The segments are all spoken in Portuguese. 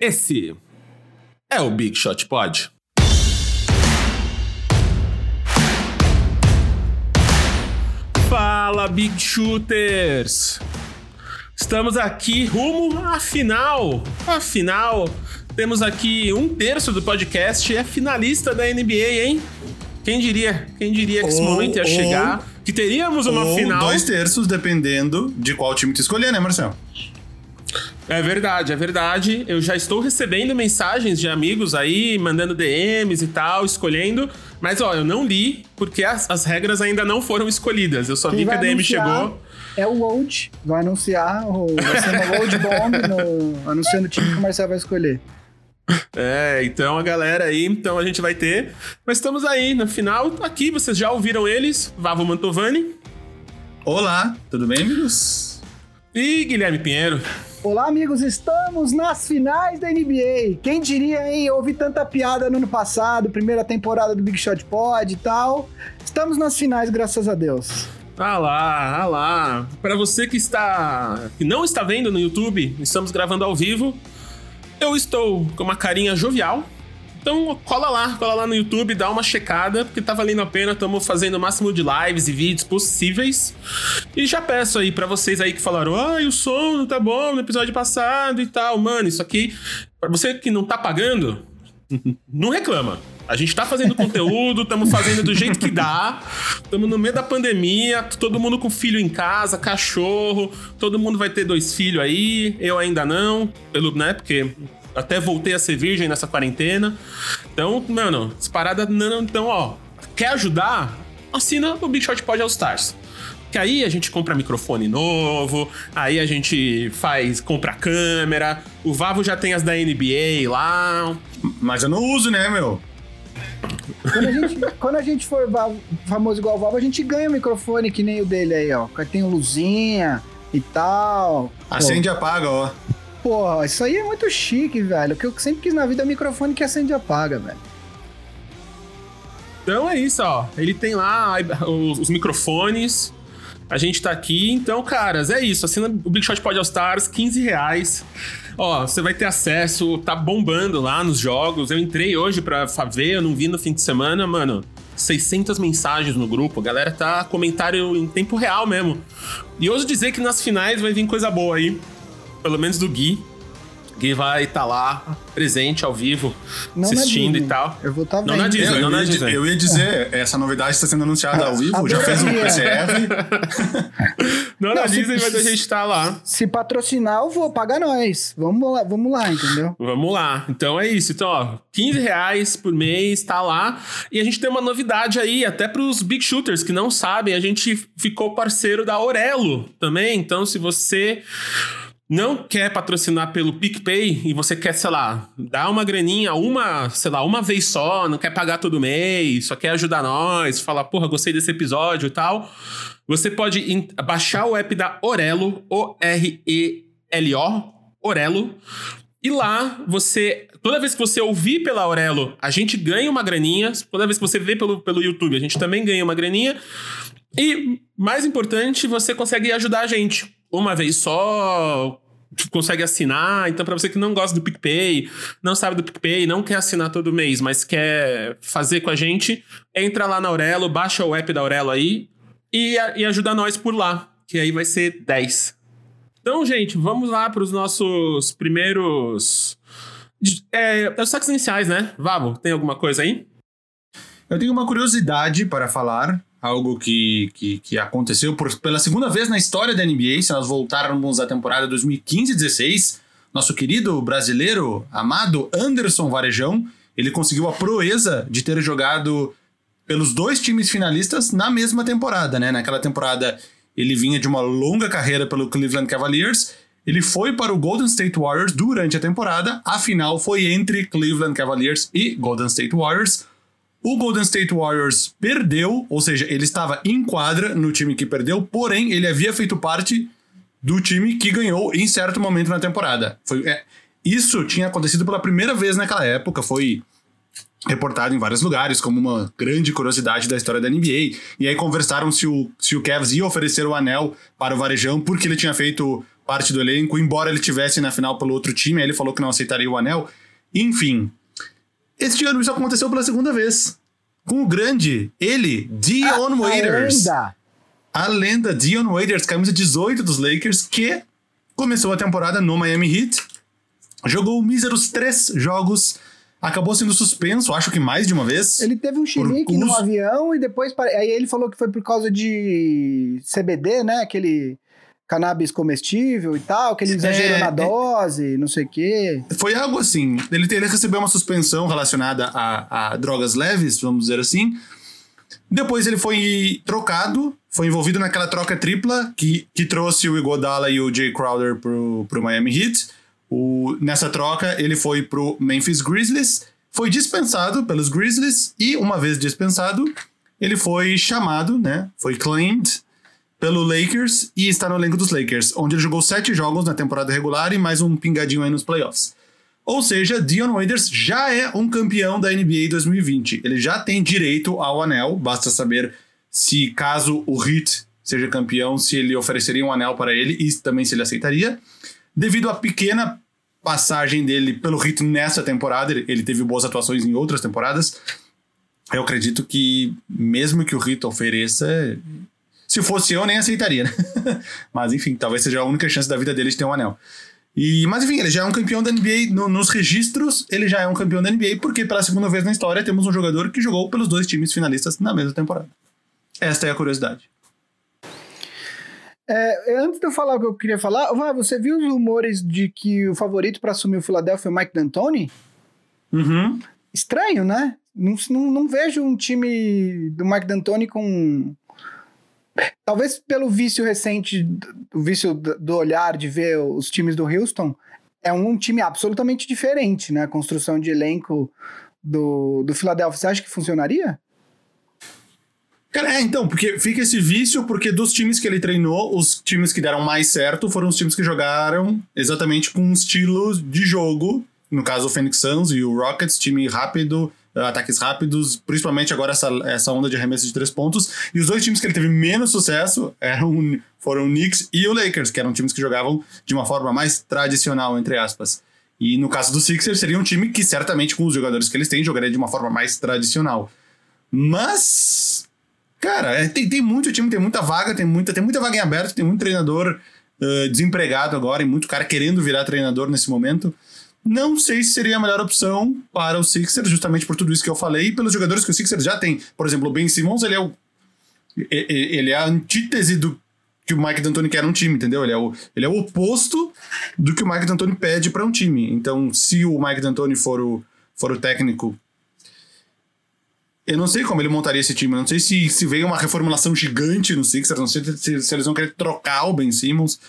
Esse é o Big Shot Pod. Fala, Big Shooters! Estamos aqui rumo à final. A final. Temos aqui um terço do podcast é finalista da NBA, hein? Quem diria? Quem diria que esse Ou- momento ia ou- chegar? Que teríamos uma Ou final. dois terços, dependendo de qual time tu escolher, né, Marcelo? É verdade, é verdade. Eu já estou recebendo mensagens de amigos aí, mandando DMs e tal, escolhendo. Mas, ó, eu não li, porque as, as regras ainda não foram escolhidas. Eu só Quem vi que a DM chegou. É o Old. Vai anunciar, o, vai ser uma Old Bomb no, anunciando o time que o Marcelo vai escolher. É, então a galera aí, então a gente vai ter. Mas estamos aí, na final. Aqui, vocês já ouviram eles, Vavo Mantovani Olá, tudo bem, amigos? e Guilherme Pinheiro. Olá, amigos, estamos nas finais da NBA. Quem diria, hein? Houve tanta piada no ano passado, primeira temporada do Big Shot Pod e tal. Estamos nas finais, graças a Deus. Ah lá, ah lá. Para você que está que não está vendo no YouTube, estamos gravando ao vivo. Eu estou com uma carinha jovial. Então cola lá, cola lá no YouTube, dá uma checada, porque tá valendo a pena, estamos fazendo o máximo de lives e vídeos possíveis. E já peço aí pra vocês aí que falaram: "Ai, o som não tá bom no episódio passado e tal". Mano, isso aqui para você que não tá pagando, não reclama. A gente tá fazendo conteúdo, estamos fazendo do jeito que dá. Estamos no meio da pandemia, todo mundo com filho em casa, cachorro, todo mundo vai ter dois filhos aí, eu ainda não, pelo, né, porque até voltei a ser virgem nessa quarentena. Então, mano, as paradas não, então, ó, quer ajudar? Assina o Big Shot Pod All Stars. Que aí a gente compra microfone novo, aí a gente faz, compra câmera, o Vavo já tem as da NBA lá, Mas eu não uso, né, meu? Quando a gente, quando a gente for famoso igual o Valvo, a gente ganha um microfone que nem o dele aí, ó. Que Tem luzinha e tal. Acende e apaga, ó. Pô, isso aí é muito chique, velho. O que eu sempre quis na vida é microfone que acende e apaga, velho. Então é isso, ó. Ele tem lá os, os microfones. A gente tá aqui. Então, caras, é isso. Assina o Big Shot Pod All Stars, 15 reais. Ó, você vai ter acesso, tá bombando lá nos jogos. Eu entrei hoje pra ver, eu não vi no fim de semana, mano. 600 mensagens no grupo. A galera tá comentário em tempo real mesmo. E ouso dizer que nas finais vai vir coisa boa aí. Pelo menos do Gui. Gui vai estar lá, presente, ao vivo, Não assistindo na e tal. Eu vou estar Não vendo. na Disney. eu, não na Disney. eu ia dizer, essa novidade está sendo anunciada ao vivo, já fez um. PCF. Não, na Não, se- Disney, mas a gente tá lá. Se patrocinar, eu vou, paga nós. Vamos lá, vamos lá, entendeu? Vamos lá. Então é isso. Então, ó, 15 reais por mês, tá lá. E a gente tem uma novidade aí, até pros Big Shooters que não sabem, a gente ficou parceiro da Orelo também. Então, se você não quer patrocinar pelo PicPay e você quer, sei lá, dar uma graninha, uma, sei lá, uma vez só, não quer pagar todo mês, só quer ajudar nós, falar, porra, gostei desse episódio e tal, você pode baixar o app da Orelo, O-R-E-L-O, Orelo, e lá você, toda vez que você ouvir pela Aurelo, a gente ganha uma graninha. Toda vez que você vê pelo, pelo YouTube, a gente também ganha uma graninha. E, mais importante, você consegue ajudar a gente. Uma vez só, consegue assinar. Então, para você que não gosta do PicPay, não sabe do PicPay, não quer assinar todo mês, mas quer fazer com a gente, entra lá na Aurelo, baixa o app da Aurelo aí e, e ajuda nós por lá. Que aí vai ser 10. Então, gente, vamos lá para os nossos primeiros. É, os saques iniciais, né? Vavo, tem alguma coisa aí? Eu tenho uma curiosidade para falar, algo que, que, que aconteceu por- pela segunda vez na história da NBA, se nós voltarmos à temporada 2015-16, nosso querido brasileiro, amado Anderson Varejão, ele conseguiu a proeza de ter jogado pelos dois times finalistas na mesma temporada, né? Naquela temporada ele vinha de uma longa carreira pelo Cleveland Cavaliers, ele foi para o Golden State Warriors durante a temporada, a final foi entre Cleveland Cavaliers e Golden State Warriors. O Golden State Warriors perdeu, ou seja, ele estava em quadra no time que perdeu, porém ele havia feito parte do time que ganhou em certo momento na temporada. Foi, é, isso tinha acontecido pela primeira vez naquela época, foi reportado em vários lugares como uma grande curiosidade da história da NBA. E aí conversaram se o, se o Cavs ia oferecer o anel para o Varejão porque ele tinha feito parte do elenco, embora ele tivesse na final pelo outro time, aí ele falou que não aceitaria o anel. Enfim, este ano isso aconteceu pela segunda vez. Com o grande, ele, Dion Waiters. A lenda. A lenda Dion Waiters, camisa 18 dos Lakers, que começou a temporada no Miami Heat, jogou míseros três jogos, acabou sendo suspenso, acho que mais de uma vez. Ele teve um chilique no avião e depois. Aí ele falou que foi por causa de CBD, né? Aquele cannabis comestível e tal, que ele exagerou É, na é. dose, não sei o quê. Foi algo assim. Ele, ele recebeu uma suspensão relacionada a, a drogas leves, vamos dizer assim. Depois ele foi trocado, foi envolvido naquela troca tripla que, que trouxe o Iguodala e o Jay Crowder pro, pro Miami Heat. O, nessa troca, ele foi pro Memphis Grizzlies, foi dispensado pelos Grizzlies e, uma vez dispensado, ele foi chamado, né? Foi claimed pelo Lakers e está no elenco dos Lakers, onde ele jogou sete jogos na temporada regular e mais um pingadinho aí nos playoffs. Ou seja, Dion Waiters já é um campeão da NBA 2020. Ele já tem direito ao anel, basta saber se caso o Heat seja campeão, se ele ofereceria um anel para ele e também se ele aceitaria. Devido à pequena passagem dele pelo Heat nessa temporada, ele- teve boas atuações em outras temporadas. Eu acredito que mesmo que o Heat ofereça, se fosse eu, nem aceitaria, né? Mas enfim, talvez seja a única chance da vida dele de ter um anel. E, mas enfim, ele já é um campeão da NBA. no- nos registros, ele já é um campeão da NBA, porque pela segunda vez na história temos um jogador que jogou pelos dois times finalistas na mesma temporada. Esta é a curiosidade. É, antes de eu falar o que eu queria falar, você viu os rumores de que o favorito para assumir o Philadelphia é o Mike D'Antoni? Uhum. Estranho, né? Não, não, não vejo um time do Mike D'Antoni com. Talvez pelo vício recente, o vício do olhar de ver os times do Houston, é um time absolutamente diferente, né? A construção de elenco do, do Philadelphia. Você acha que funcionaria? Cara, é, então, porque fica esse vício, porque dos times que ele treinou, os times que deram mais certo foram os times que jogaram exatamente com um estilo de jogo. No caso, o Phoenix Suns e o Rockets, time rápido, ataques rápidos, principalmente agora essa, essa onda de arremesso de três pontos. E os dois times que ele teve menos sucesso eram, foram o Knicks e o Lakers, que eram times que jogavam de uma forma mais tradicional, entre aspas. E no caso do Sixers, seria um time que certamente, com os jogadores que eles têm, jogaria de uma forma mais tradicional. Mas Cara, é, tem, tem muito time, tem muita vaga, tem muita, tem muita vaga em aberto, tem muito treinador eh, desempregado agora e muito cara querendo virar treinador nesse momento. Não sei se seria a melhor opção para o Sixers, justamente por tudo isso que eu falei, e pelos jogadores que o Sixers já tem. Por exemplo, o Ben Simmons, ele é o. Ele é a antítese do que o Mike D'Antoni quer um time, entendeu? Ele é o, ele é o oposto do que o Mike D'Antoni pede para um time. Então, se o Mike D'Antoni for o, for o técnico eu não sei como ele montaria esse time. Eu não sei se, se veio uma reformulação gigante no Sixers. Não sei se, se eles vão querer trocar o Ben Simmons.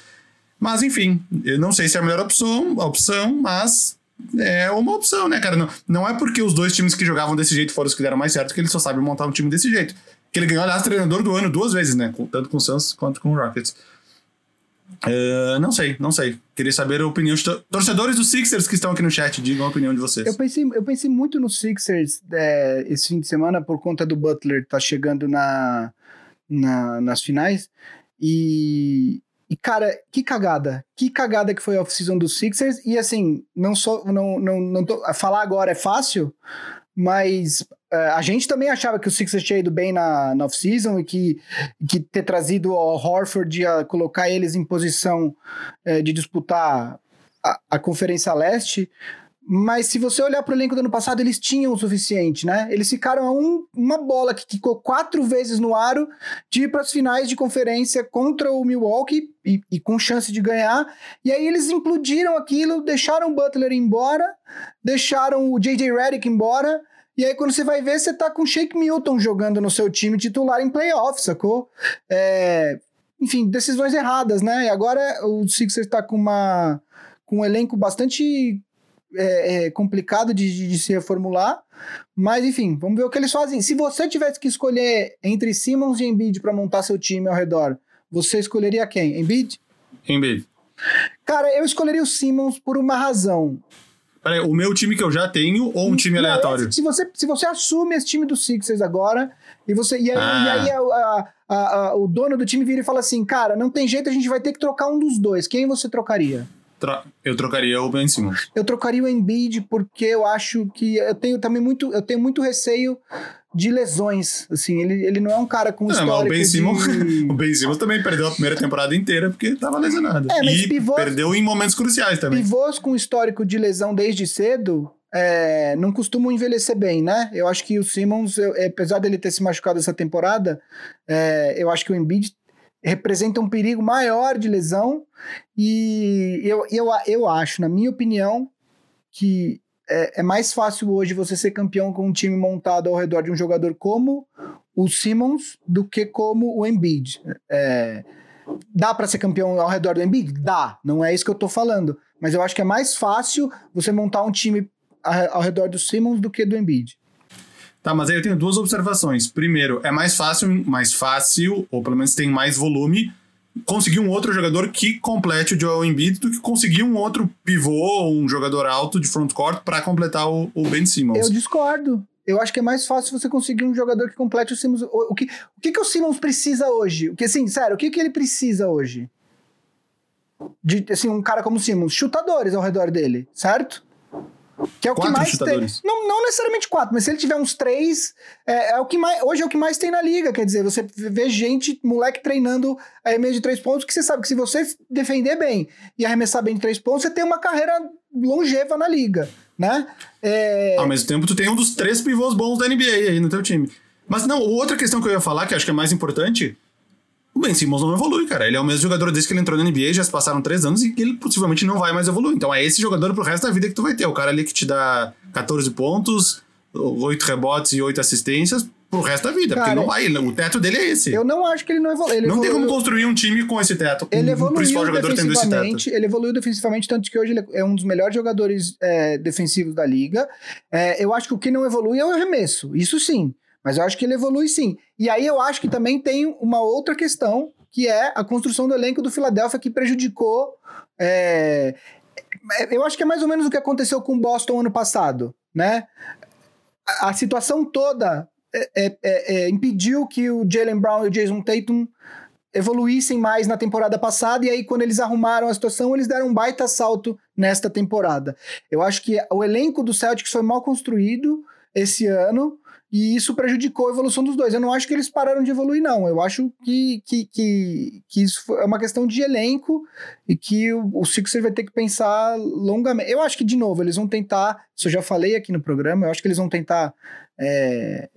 Mas, enfim, eu não sei se é a melhor opção, opção mas é uma opção, né, cara? Não, não é porque os dois times que jogavam desse jeito foram os que deram mais certo que ele só sabe montar um time desse jeito. Que ele ganhou, aliás, treinador do ano duas vezes, né? Tanto com o Suns quanto com o Rockets. Eh, não sei, não sei. Queria saber a opinião to- torcedores dos Sixers que estão aqui no chat. Digam a opinião de vocês. Eu pensei, eu pensei muito no Sixers é, esse fim de semana por conta do Butler tá chegando na, na- nas finais. E, e, cara, que cagada. Que cagada que foi a off-season dos Sixers. E assim, não só. Não, não, não tô, falar agora é fácil, mas é, a gente também achava que o Sixers tinha ido bem na, na off-season e que, que ter trazido o Horford ia colocar eles em posição é, de disputar a, a Conferência Leste. Mas se você olhar para o elenco do ano passado, eles tinham o suficiente, né? Eles ficaram a um- uma bola que ficou quatro vezes no aro de ir para as finais de conferência contra o Milwaukee e, e com chance de ganhar. E aí eles implodiram aquilo, deixaram o Butler embora, deixaram o J.J. Redick embora. E aí, quando você vai ver, você tá com o Shake Milton jogando no seu time titular em playoff, sacou? É, enfim, decisões erradas, né? E agora o Sixers tá com uma com um elenco bastante é, é, complicado de, de- de se reformular. Mas, enfim, vamos ver o que eles fazem. Se você tivesse que escolher entre Simmons e Embiid para montar seu time ao redor, você escolheria quem? Embiid? Embiid. Cara, eu escolheria o Simmons por uma razão. Peraí, o meu time que eu já tenho ou um time Não, aleatório? esse- se, você, se você assume esse time do Sixers agora, e você e aí, Ah. e aí a- a- a- a- o dono do time vira e fala assim: cara, não tem jeito, a gente vai ter que trocar um dos dois. Quem você trocaria? Tro- Eu trocaria o Ben Simmons. Eu trocaria o Embiid porque eu acho que eu tenho também muito, eu tenho muito receio de lesões. Assim, ele, ele não é um cara com Não, mas o histórico Ben Simmons, de... o Ben Simmons também perdeu a primeira temporada inteira porque tava lesionado. É, mas e pivôs- perdeu em momentos cruciais também. Pivôs com histórico de lesão desde cedo é, não costumam envelhecer bem, né? Eu acho que o Simmons, eu- é, apesar dele ter se machucado essa temporada, é, eu acho que o Embiid representa um perigo maior de lesão e eu, eu, eu acho, na minha opinião, que é, é mais fácil hoje você ser campeão com um time montado ao redor de um jogador como o Simmons do que como o Embiid. É, dá para ser campeão ao redor do Embiid? Dá, não é isso que eu tô falando. Mas eu acho que é mais fácil você montar um time ao redor do Simmons do que do Embiid. Tá, mas aí eu tenho duas observações. Primeiro, é mais fácil, mais fácil, ou pelo menos tem mais volume, conseguir um outro jogador que complete o Joel Embiid do que conseguir um outro pivô um jogador alto de frontcourt para completar o, o Ben Simmons. Eu discordo. Eu acho que é mais fácil você conseguir um jogador que complete o Simmons. O, o que, o que, que o Simmons precisa hoje? O que, assim, sério, o que, que ele precisa hoje? De, assim, um cara como o Simmons, chutadores ao redor dele, certo? Que é o Quatro que mais chutadores. tem. Não, não necessariamente quatro, mas se ele tiver uns três, é, é o que mais. Hoje é o que mais tem na liga. Quer dizer, você vê gente, moleque treinando arremesso de três pontos, que você sabe que se você defender bem e arremessar bem de três pontos, você tem uma carreira longeva na liga, né? É, Ao mesmo tempo, tu tem um dos três pivôs bons da NBA aí no teu time. Mas não, outra questão que eu ia falar, que acho que é mais importante, o Ben Simmons não evolui, cara. Ele é o mesmo jogador desde que ele entrou na NBA, já se passaram três anos e ele possivelmente não vai mais evoluir. Então é esse jogador pro resto da vida que tu vai ter. O cara ali que te dá 14 pontos, 8 rebotes e 8 assistências pro resto da vida. porque Cara, não vai, ele- o teto dele é esse. Eu não acho que ele não evolu ele não tem como evoluiu. construir um time com esse teto. Ele evoluiu principal jogador tendo esse teto. defensivamente, ele evoluiu defensivamente, tanto que hoje ele é um dos melhores jogadores é, defensivos da liga. É, eu acho que o que não evolui é o arremesso, isso sim. Mas eu acho que ele evolui sim. E aí eu acho que também tem uma outra questão, que é a construção do elenco do Philadelphia, que prejudicou. é, eu acho que é mais ou menos o que aconteceu com o Boston ano passado, né? A, situação toda é, é, impediu que o Jalen Brown e o Jason Tatum evoluíssem mais na temporada passada, e aí quando eles arrumaram a situação, eles deram um baita salto nesta temporada. Eu acho que o elenco do Celtics foi mal construído esse ano, e isso prejudicou a evolução dos dois. Eu não acho que eles pararam de evoluir, não. Eu acho que, que, que, que isso é uma questão de elenco e que o, o Sixers vai ter que pensar longamente. Eu acho que, de novo, eles vão tentar, isso eu já falei aqui no programa, eu acho que eles vão tentar é,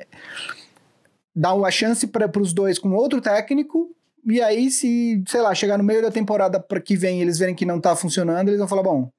dar uma chance para os dois com outro técnico. E aí, se, sei lá, chegar no meio da temporada para que vem eles verem que não tá funcionando, eles vão falar: bom,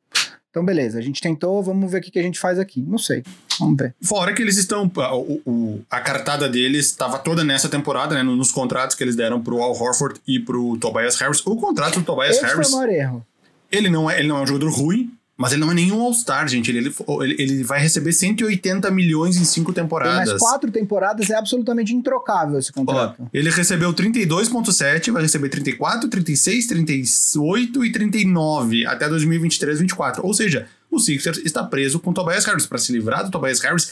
então beleza, a gente tentou, vamos ver o que, a gente faz aqui. Não sei, vamos ver. Fora que eles estão. A, o- o- a cartada deles estava toda nessa temporada, né? Nos contratos que eles deram pro Al Horford e pro Tobias Harris. O contrato do Tobias Esse Harris, foi o maior erro. ele não, é, ele não é um jogador ruim, mas ele não é nenhum All-Star, gente. Ele, ele, ele- vai receber 180 milhões em cinco Tem temporadas. mais quatro temporadas, é absolutamente introcável esse Ó, contrato. ele recebeu 32,7, vai receber 34, 36, 38 e 39 até 2023, 24. Ou seja, o Sixers está preso com o Tobias Harris. Para se livrar do Tobias Harris,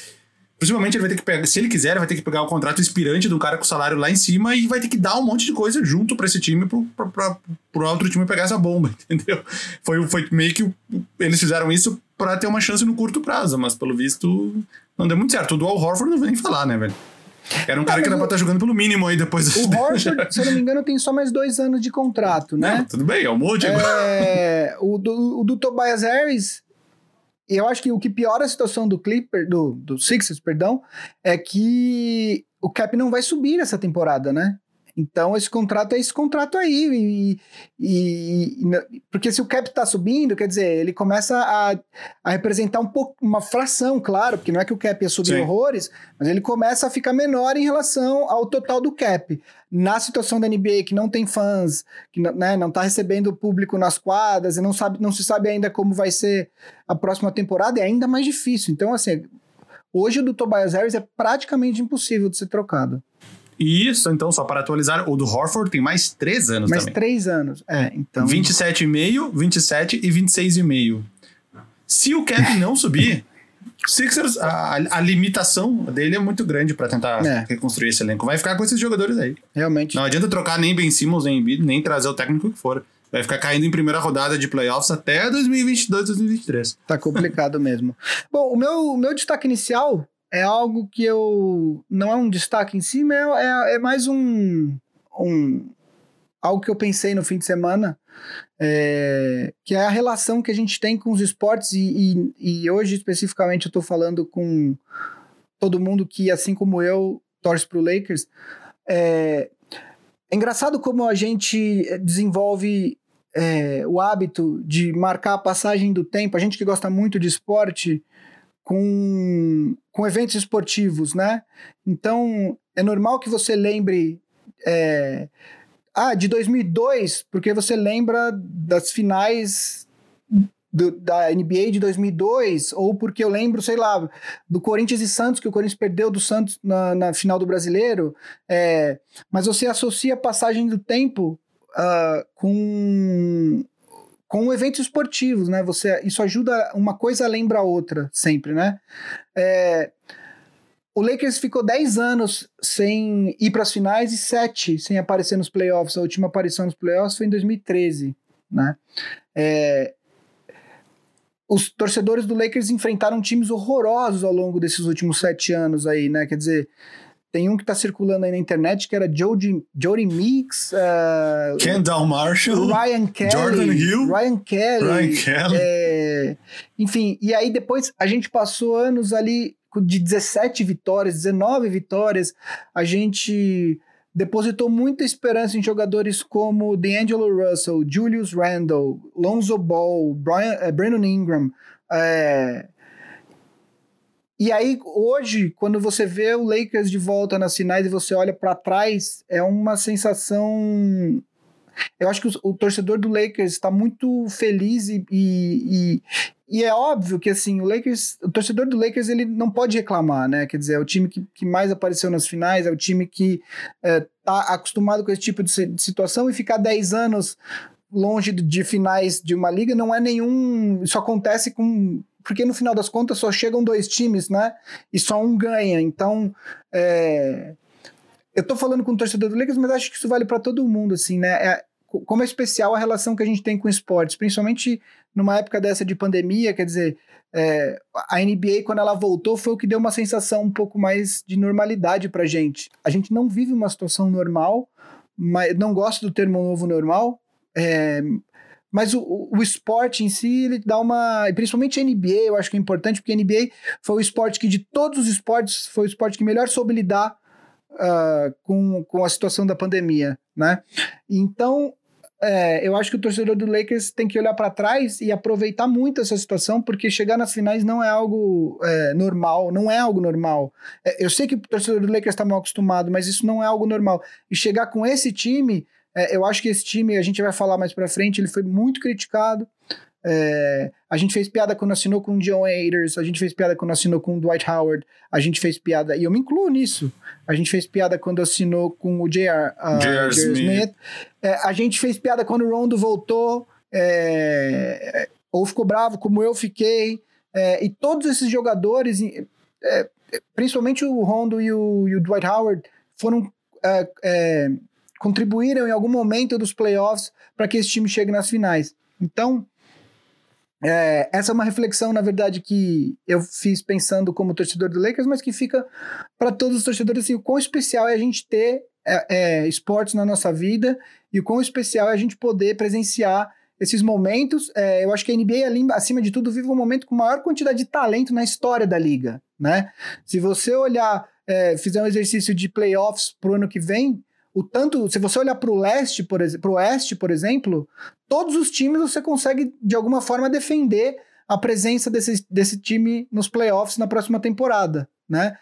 possivelmente ele vai ter que pegar, se ele quiser, ele vai ter que pegar o contrato expirante do cara com o salário lá em cima e vai ter que dar um monte de coisa junto para esse time, pro, pra, pra, pro outro time pegar essa bomba, entendeu? Foi, foi meio que eles fizeram isso para ter uma chance no curto prazo, mas pelo visto não deu muito certo. O do Al Horford não vou nem falar, né, velho? Era um cara mas que era pra estar jogando pelo mínimo aí depois O Horford, se eu não me engano, tem só mais dois anos de contrato, Não, né? tudo bem, é um monte agora. É, o, do, o do Tobias Harris, eu acho que o que piora a situação do Clipper, do, do Sixers, perdão, é que o cap não vai subir essa temporada, né? Então esse contrato é esse contrato aí. E, e- porque se o cap tá subindo, quer dizer, ele começa a, a representar um pouco, uma fração, claro, porque não é que o cap ia subir Sim. horrores, mas ele começa a ficar menor em relação ao total do cap. Na situação da NBA que não tem fãs, que não- né, não tá recebendo público nas quadras e não, sabe, não se sabe ainda como vai ser a próxima temporada, é ainda mais difícil. Então, assim, hoje o do Tobias Harris é praticamente impossível de ser trocado. Isso, então, só para atualizar, o do Horford tem mais três anos Mais também. três anos. É, então. 27,5, 27 e 26,5. Se o Kevin não subir, Sixers, a, a limitação dele é muito grande para tentar É. reconstruir esse elenco. Vai ficar com esses jogadores aí. Realmente. Não adianta trocar nem Ben Simmons, nem Embiid, nem trazer o técnico que for. Vai ficar caindo em primeira rodada de playoffs até 2022, 2023. Tá complicado mesmo. Bom, o meu, o meu destaque inicial é algo que eu. Não é um destaque em si, mas é, é mais um, um. Algo que eu pensei no fim de semana. é, que é a relação que a gente tem com os esportes, e, e, e hoje especificamente eu tô falando com todo mundo que, assim como eu, torce pro Lakers. É, é engraçado como a gente desenvolve é, o hábito de marcar a passagem do tempo, a gente que gosta muito de esporte, com, com eventos esportivos, né? Então, é normal que você lembre. é, ah, de 2002, porque você lembra das finais do- da NBA de 2002, ou porque eu lembro, sei lá, do Corinthians e Santos, que o Corinthians perdeu do Santos na, na final do Brasileiro. É, mas você associa a passagem do tempo ah, com com eventos esportivos, né? Você, isso ajuda uma coisa lembra a outra sempre, né? É, o Lakers ficou 10 anos sem ir para as finais e 7 sem aparecer nos playoffs. A última aparição nos playoffs foi em 2013, né? É, os torcedores do Lakers enfrentaram times horrorosos ao longo desses últimos sete anos aí, né? Quer dizer, tem um que tá circulando aí na internet que era Jody, Jody Meeks, uh, Kendall Marshall, Ryan Kelly, Jordan Hill, Ryan Kelly, Ryan Kelly. é, enfim, e aí depois a gente passou anos ali de 17 vitórias, 19 vitórias, a gente depositou muita esperança em jogadores como D'Angelo Russell, Julius Randle, Lonzo Ball, Brian, eh, Brandon Ingram, é, e aí, hoje, quando você vê o Lakers de volta nas finais e você olha para trás, é uma sensação. Eu acho que o, o torcedor do Lakers está muito feliz e, e, e, é óbvio que assim o Lakers, o torcedor do Lakers ele não pode reclamar, né? Quer dizer, é o time que, que mais apareceu nas finais, é o time que é, acostumado com esse tipo de, si- de situação e ficar 10 anos longe de finais de uma liga não é nenhum. Isso acontece com. Porque no final das contas só chegam dois times, né? E só um ganha. Então, é, eu tô falando com o torcedor do Lakers, mas acho que isso vale para todo mundo, assim, né? É, co- como é especial a relação que a gente tem com esportes, principalmente numa época dessa de pandemia, quer dizer, é, a NBA, quando ela voltou, foi o que deu uma sensação um pouco mais de normalidade pra gente. A gente não vive uma situação normal, mas não gosto do termo novo normal, é, mas o, o- esporte em si, ele dá uma. Principalmente a NBA, eu acho que é importante, porque a NBA foi o esporte que, de todos os esportes, foi o esporte que melhor soube lidar ah, com, com a situação da pandemia, né? Então, é, eu acho que o torcedor do Lakers tem que olhar para trás e aproveitar muito essa situação, porque chegar nas finais não é algo é, normal, não é algo normal. É, eu sei que o torcedor do Lakers está mal acostumado, mas isso não é algo normal. E chegar com esse time, é, eu acho que esse time, a gente vai falar mais para frente, ele foi muito criticado. É, a gente fez piada quando assinou com o John Ayers, a gente fez piada quando assinou com o Dwight Howard, a gente fez piada, e eu me incluo nisso, a gente fez piada quando assinou com o J.R. uh. Smith. Smith, É, a gente fez piada quando o Rondo voltou, é, ou ficou bravo, como eu fiquei, é, e todos esses jogadores, é, principalmente o Rondo e o, e o Dwight Howard, foram é, contribuíram em algum momento dos playoffs para que esse time chegue nas finais. Então, é, essa é uma reflexão, na verdade, que eu fiz pensando como torcedor do Lakers, mas que fica para todos os torcedores assim, o quão especial é a gente ter é, é, esportes na nossa vida e o quão especial é a gente poder presenciar esses momentos. É, eu acho que a NBA, acima de tudo, vive um momento com maior quantidade de talento na história da liga, né? Se você olhar, é, fizer um exercício de playoffs pro ano que vem, o tanto, se você olhar para o leste, por pro oeste, por exemplo, todos os times você consegue de alguma forma defender a presença desse, desse time nos playoffs na próxima temporada, né?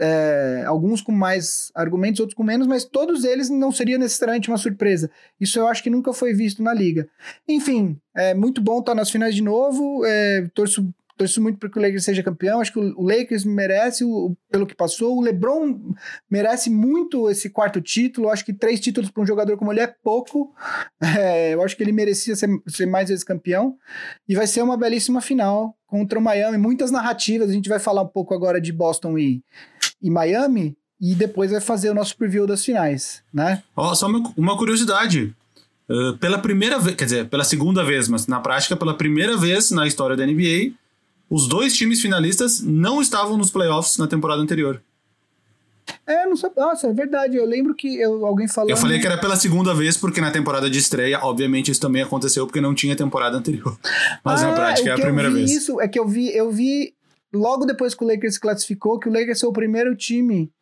É, alguns com mais argumentos, outros com menos, mas todos eles não seria necessariamente uma surpresa. Isso eu acho que nunca foi visto na liga. Enfim, é muito bom estar nas finais de novo. É, torço torço muito para que o Lakers seja campeão. Acho que o Lakers merece, o, pelo que passou. O LeBron merece muito esse quarto título. Acho que três títulos para um jogador como ele é pouco. É, eu acho que ele merecia ser, ser mais vezes campeão. E vai ser uma belíssima final contra o Miami. Muitas narrativas. A gente vai falar um pouco agora de Boston e, e Miami. E depois vai fazer o nosso preview das finais, né? Ó, só uma, uma curiosidade. Uh, pela primeira vez, quer dizer, pela segunda vez, mas na prática, pela primeira vez na história da NBA, os dois times finalistas não estavam nos playoffs na temporada anterior. É, não sabia. Nossa, é verdade. Eu lembro que eu, alguém falou. Eu falei que era pela segunda vez, porque na temporada de estreia, obviamente, isso também aconteceu porque não tinha temporada anterior. Mas ah, na prática é a primeira vez. Isso é que eu vi, eu vi logo depois que o Lakers se classificou, que o Lakers foi o primeiro time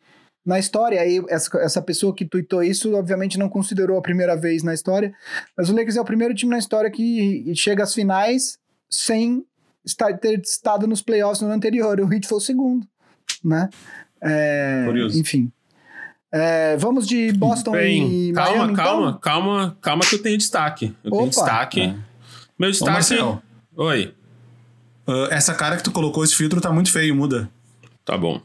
na história. Aí essa, essa pessoa que tuitou isso, obviamente, não considerou a primeira vez na história, mas o Lakers é o primeiro time na história que chega às finais sem estar, ter estado nos playoffs no ano anterior. O Heat foi o segundo, né? É, Curioso. Enfim. É, vamos de Boston Bem, e calma, Miami, calma, então? calma, calma que eu tenho destaque. Eu Opa. tenho destaque. É. Meu Ô, destaque. Marcel, Oi. uh, essa cara que tu colocou, esse filtro tá muito feio, muda. Tá bom.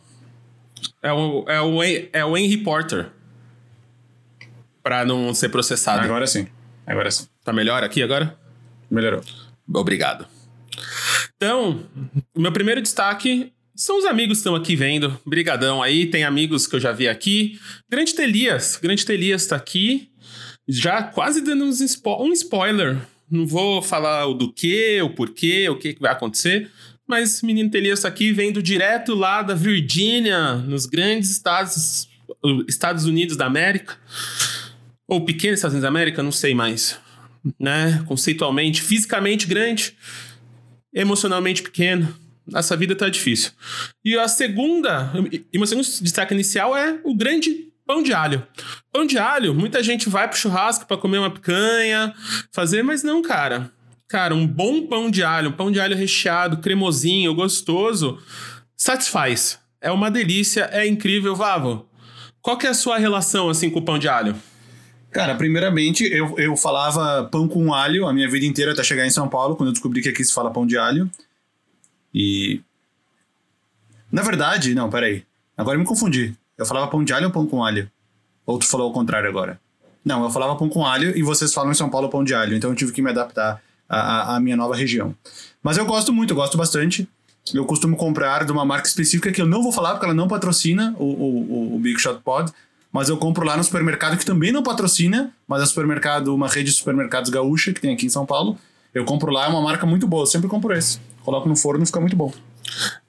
É o, é o, é o Henry Porter. Pra não ser processado. Agora sim. Agora sim. Tá melhor aqui agora? Melhorou. Obrigado. Então, o meu primeiro destaque são os amigos que estão aqui vendo. Brigadão aí, tem amigos que eu já vi aqui. Grande Telias, Grande Telias tá aqui, já quase dando spo um spoiler. Não vou falar o do que, o porquê, o que, vai acontecer, mas o menino Telias tá aqui, vendo direto lá da Virgínia, nos grandes estados, Estados Unidos da América. Ou pequenos Estados Unidos da América, não sei mais. Né? Conceitualmente, fisicamente grande emocionalmente pequeno. Essa vida tá difícil. E a segunda, e meu segundo destaque inicial é o grande pão de alho. Pão de alho, muita gente vai pro churrasco para comer uma picanha, fazer, mas não, cara. Cara, um bom pão de alho, um pão de alho recheado, cremosinho, gostoso, satisfaz. É uma delícia, é incrível, Vavo. Qual que é a sua relação assim com o pão de alho? Cara, primeiramente, eu, eu falava pão com alho a minha vida inteira até chegar em São Paulo, quando eu descobri que aqui se fala pão de alho. E. Na verdade, não, peraí. Agora eu me confundi. Eu falava pão de alho ou pão com alho? Ou tu falou ao contrário agora? Não, eu falava pão com alho e vocês falam em São Paulo pão de alho, então eu tive que me adaptar à, à minha nova região. Mas eu gosto muito, eu gosto bastante. Eu costumo comprar de uma marca específica que eu não vou falar porque ela não patrocina o, o, o Big Shot Pod, mas eu compro lá no supermercado que também não patrocina, mas é supermercado, uma rede de supermercados gaúcha que tem aqui em São Paulo. Eu compro lá, é uma marca muito boa, eu sempre compro esse. Coloco no forno e fica muito bom.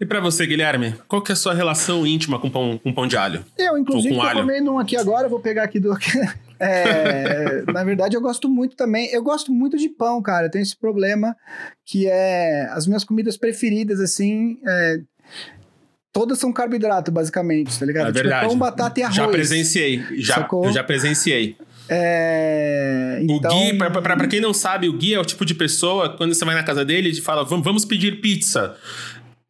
E pra você, Guilherme, qual que é a sua relação íntima com pão, com pão de alho? Eu, inclusive, Ou com tô alho? comendo um aqui agora, vou pegar aqui do. É, na verdade, eu gosto muito também. Eu gosto muito de pão, cara. Eu tenho esse problema que é as minhas comidas preferidas, assim. é, todas são carboidrato, basicamente, tá ligado? É Tipo, verdade. pão, batata e arroz. Já presenciei. Já, Sacou? eu já presenciei. É, então, O Gui, pra, pra, pra quem não sabe, o Gui é o tipo de pessoa, quando você vai na casa dele, ele fala, vamos, pedir pizza.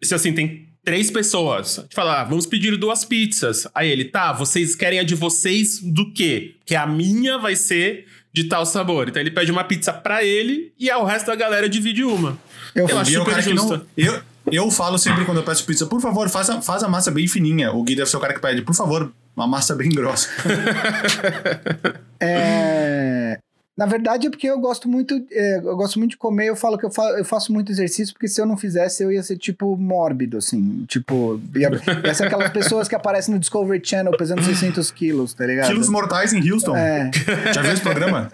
Se assim, tem três pessoas. A gente fala, ah, vamos pedir duas pizzas. Aí ele, tá, vocês querem a de vocês do quê? Que a minha vai ser de tal sabor. Então ele pede uma pizza pra ele e o resto da galera divide uma. Eu, Eu acho é super justo. não. Eu, eu falo sempre quando eu peço pizza, por favor, faz a, faz a massa bem fininha. O Gui deve ser o cara que pede, por favor, uma massa bem grossa. É, Na verdade é porque eu gosto muito, é, eu gosto muito de comer, eu falo que eu, fa eu faço muito exercício, porque se eu não fizesse eu ia ser tipo mórbido, assim, tipo, ia, ia ser aquelas pessoas que aparecem no Discovery Channel pesando 600 quilos, tá ligado? Quilos Mortais em Houston. É, Já viu esse programa?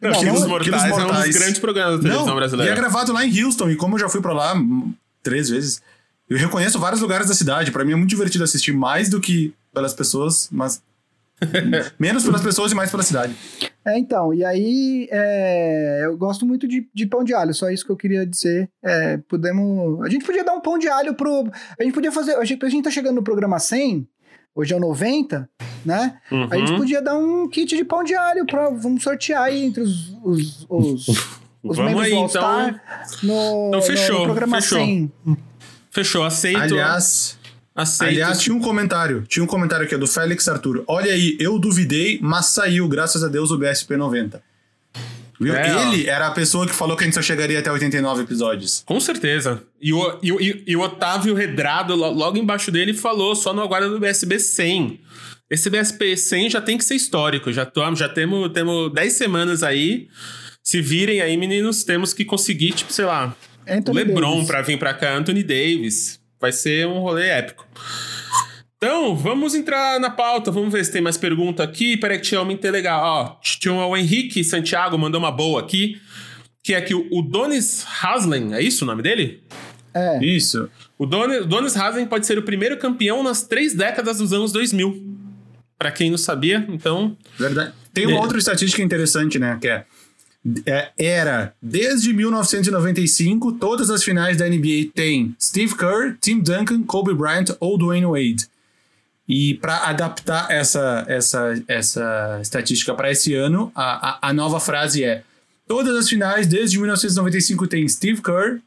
Não, Não, Quilos não, Mortais Quilos é um dos Mortais. grandes programas da televisão Não, e é brasileira. gravado lá em Houston, e como eu já fui pra lá três vezes, eu reconheço vários lugares da cidade. Pra mim é muito divertido assistir, mais do que pelas pessoas, mas menos pelas pessoas e mais pela cidade. é, então, e aí é, eu gosto muito de, de pão de alho, só isso que eu queria dizer. É, podemos, a gente podia dar um pão de alho pro, a gente podia fazer, a gente, a gente tá chegando no programa 100, hoje é o 90, né? Uhum. A gente podia dar um kit de pão de alho para vamos sortear aí entre os, os, os, os Vamos membros aí, do All então. Star no, Então fechou, no, programa fechou. 100. Fechou, aceito. Aliás, aceito. aliás, tinha um comentário. Tinha um comentário aqui do Félix Arturo. Olha aí, eu duvidei, mas saiu, graças a Deus, o BSP 90. Viu? É, ó. Ele era a pessoa que falou que a gente só chegaria até 89 episódios. Com certeza. E o, e, o- e- e o Otávio Redrado, lo- logo embaixo dele, falou só no aguardo do BSB 100. Esse BSB 100 já tem que ser histórico. Já, tô, já temos, temos 10 semanas aí. Se virem aí, meninos, temos que conseguir, tipo, sei lá, Anthony LeBron Davis. pra vir pra cá, Anthony Davis. Vai ser um rolê épico. Então, vamos entrar na pauta. Vamos ver se tem mais pergunta aqui. Peraí que tinha uma legal. Ó, tinha o Henrique Santiago mandou uma boa aqui. Que é que o, Donis Haslem, é isso o nome dele? É. Isso. O Donis, Donis Haslem pode ser o primeiro campeão nas três décadas dos anos 2000. Pra quem não sabia, então... Verdade. Tem uma É. outra estatística interessante, né? Que é, era desde 1995, todas as finais da NBA tem Steve Kerr, Tim Duncan, Kobe Bryant ou Dwayne Wade. E para adaptar essa, essa, essa estatística para esse ano, a, a, a nova frase é: todas as finais desde 1995 tem Steve Kerr,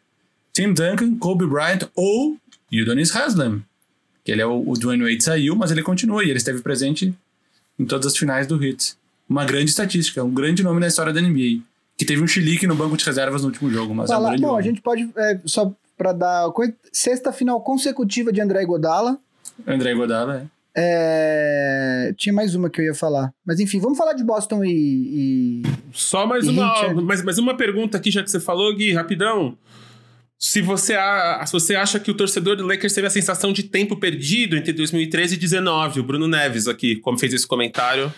Tim Duncan, Kobe Bryant ou Udonis Haslem. Que ele é o, o Dwayne Wade saiu, mas ele continua e ele esteve presente em todas as finais do Hit. Uma grande estatística, um grande nome na história da NBA. Que teve um chilique no banco de reservas no último jogo, mas é um bom, nome. a gente pode, é, só pra dar sexta final consecutiva de André Godala. André Godala, é. É, tinha mais uma que eu ia falar. Mas enfim, vamos falar de Boston e. e- Só mais E uma, mais, mais uma pergunta aqui, já que você falou, Gui, rapidão. Se você, se você acha que o torcedor do Lakers teve a sensação de tempo perdido entre 2013 e 2019, o Bruno Neves aqui, como fez esse comentário.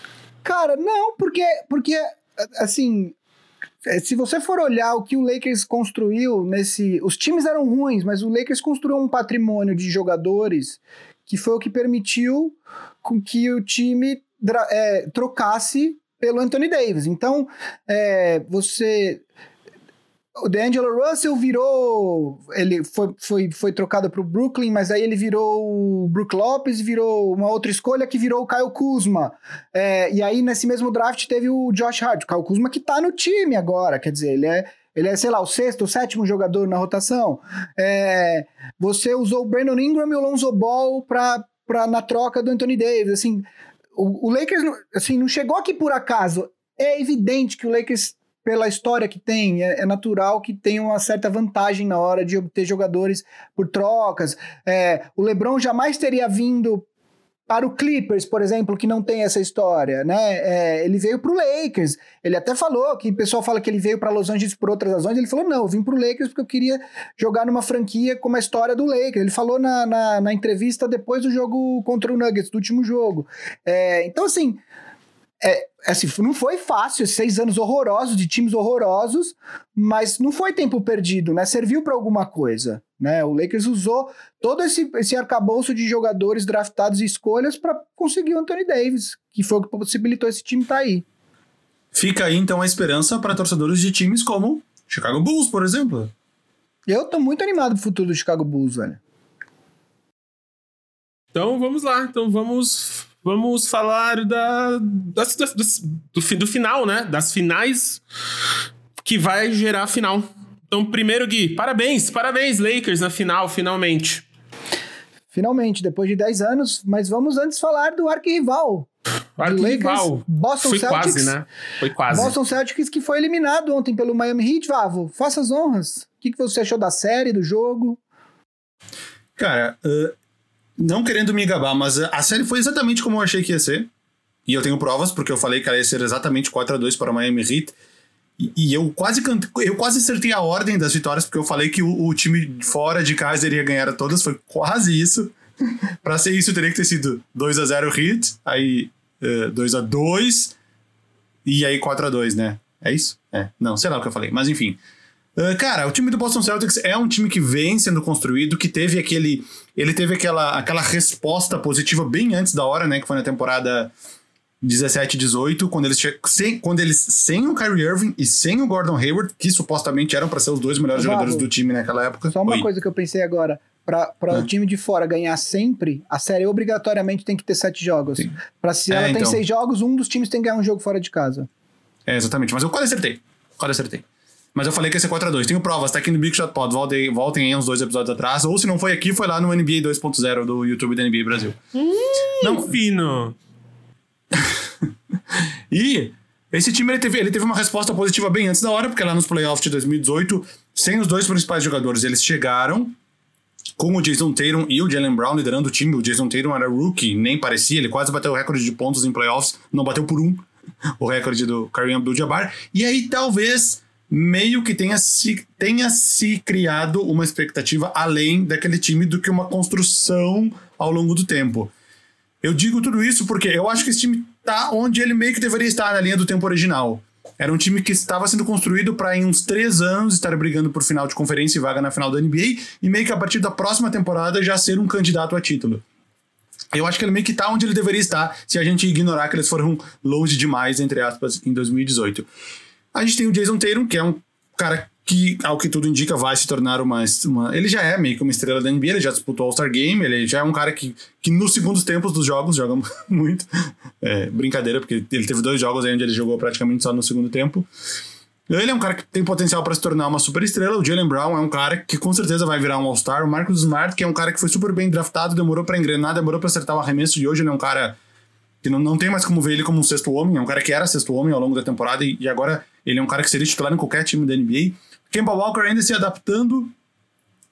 Cara, não, porque, porque assim. é, Se você for olhar o que o Lakers construiu nesse. Os times eram ruins, mas o Lakers construiu um patrimônio de jogadores que foi o que permitiu com que o time é, trocasse pelo Anthony Davis. Então, é, você. O D'Angelo Russell virou. Ele foi, foi, foi trocado para o Brooklyn, mas aí ele virou o Brook Lopes, virou uma outra escolha que virou o Kyle Kuzma. É, e aí, nesse mesmo draft, teve o Josh Hart, o Kyle Kuzma, que tá no time agora. Quer dizer, ele é, ele é, sei lá, o sexto, o sétimo jogador na rotação. É, você usou o Brandon Ingram e o Lonzo Ball pra, pra, na troca do Anthony Davis. Assim, o, o Lakers assim, não chegou aqui por acaso. É evidente que o Lakers, pela história que tem, é, é natural que tenha uma certa vantagem na hora de obter jogadores por trocas. É, o LeBron jamais teria vindo para o Clippers, por exemplo, que não tem essa história, né? É, ele veio para o Lakers. Ele até falou que o pessoal fala que ele veio para Los Angeles por outras razões. Ele falou: não, eu vim para o Lakers porque eu queria jogar numa franquia como a história do Lakers. Ele falou na, na, na entrevista depois do jogo contra o Nuggets, do último jogo. É, então, assim, é, assim, não foi fácil, seis anos horrorosos, de times horrorosos, mas não foi tempo perdido, né? Serviu para alguma coisa, né? O Lakers usou todo esse, esse arcabouço de jogadores draftados e escolhas para conseguir o Anthony Davis, que foi o que possibilitou esse time estar aí. Fica aí então a esperança para torcedores de times como Chicago Bulls, por exemplo. Eu tô muito animado pro futuro do Chicago Bulls, velho. Então vamos lá, então vamos vamos falar da, das, das- das- do, do final, né? Das finais que vai gerar a final. Então, primeiro, Gui, parabéns, parabéns, Lakers, na final, finalmente. Finalmente, depois de 10 anos, mas vamos antes falar do arquirrival. Arquival. Boston Foi Celtics. quase, né? Foi quase. Boston Celtics que foi eliminado ontem pelo Miami Heat, Vavo. Faça as honras. O que, que você achou da série, do jogo? Cara, uh, não querendo me gabar, mas a série foi exatamente como eu achei que ia ser. E eu tenho provas, porque eu falei que ela ia ser exatamente 4 a 2 para Miami Heat. E, e eu quase cante- eu quase acertei a ordem das vitórias, porque eu falei que o, o time fora de casa iria ganhar todas. Foi quase isso. Pra ser isso, teria que ter sido 2 a 0 Heat, aí uh, 2 a 2 e aí 4 a 2 né? É isso? É. Não, sei lá o que eu falei, mas enfim. Uh, cara, o time do Boston Celtics é um time que vem sendo construído, que teve aquele. Ele teve aquela, aquela resposta positiva bem antes da hora, né? Que foi na temporada 17 18, quando eles, sem, quando eles sem o Kyrie Irving e sem o Gordon Hayward, que supostamente eram para ser os dois melhores jogadores do time naquela época. Só uma Oi. coisa que eu pensei agora. Para Ah. o time de fora ganhar sempre, a série obrigatoriamente tem que ter sete jogos. Para se É, ela tem então. seis jogos, um dos times tem que ganhar um jogo fora de casa. É, exatamente. Mas eu quase acertei. Quase acertei. Mas eu falei que ia ser 4x2. Tenho provas, tá aqui no Big Shot Pod. Voltem, voltem aí uns dois episódios atrás. Ou se não foi aqui, foi lá no NBA 2.0 do YouTube da NBA Brasil. Não, fino. E Esse time ele teve, ele teve uma resposta positiva bem antes da hora, porque lá nos playoffs de 2018, sem os dois principais jogadores, eles chegaram com o Jason Tatum e o Jalen Brown liderando o time. O Jason Tatum era rookie, nem parecia, ele quase bateu o recorde de pontos em playoffs, não bateu por um, o recorde do Kareem Abdul-Jabbar. E aí talvez meio que tenha se, tenha se criado uma expectativa além daquele time do que uma construção ao longo do tempo. Eu digo tudo isso porque eu acho que esse time tá onde ele meio que deveria estar na linha do tempo original. Era um time que estava sendo construído para em uns três anos estar brigando por final de conferência e vaga na final da NBA e meio que a partir da próxima temporada já ser um candidato a título. Eu acho que ele meio que tá onde ele deveria estar se a gente ignorar que eles foram longe demais, entre aspas, em 2018. A gente tem o Jason Tatum, que é um cara que, ao que tudo indica, vai se tornar uma, uma. Ele já é meio que uma estrela da NBA, ele já disputou All-Star Game, ele já é um cara que, que nos segundos tempos dos jogos joga muito. É, brincadeira, porque ele teve dois jogos aí onde ele jogou praticamente só no segundo tempo. Ele é um cara que tem potencial para se tornar uma super estrela. O Jalen Brown é um cara que com certeza vai virar um All-Star. O Marcus Smart, que é um cara que foi super bem draftado, demorou para engrenar, demorou para acertar o arremesso, e hoje ele é um cara que não, não tem mais como ver ele como um sexto homem. É um cara que era sexto homem ao longo da temporada e, e agora ele é um cara que seria titular em qualquer time da NBA. Kemba Walker ainda se adaptando.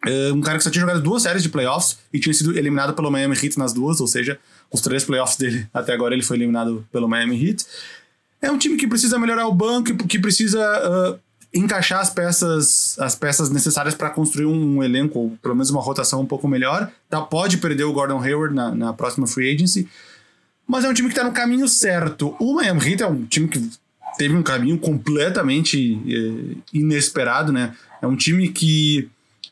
É um cara que só tinha jogado duas séries de playoffs e tinha sido eliminado pelo Miami Heat nas duas, ou seja, os três playoffs dele até agora ele foi eliminado pelo Miami Heat. É um time que precisa melhorar o banco, que precisa uh, encaixar as peças, as peças necessárias para construir um, elenco, ou pelo menos uma rotação um pouco melhor. Tá, pode perder o Gordon Hayward na, na próxima free agency, mas é um time que está no caminho certo. O Miami Heat é um time que teve um caminho completamente eh, inesperado, né? É um time que,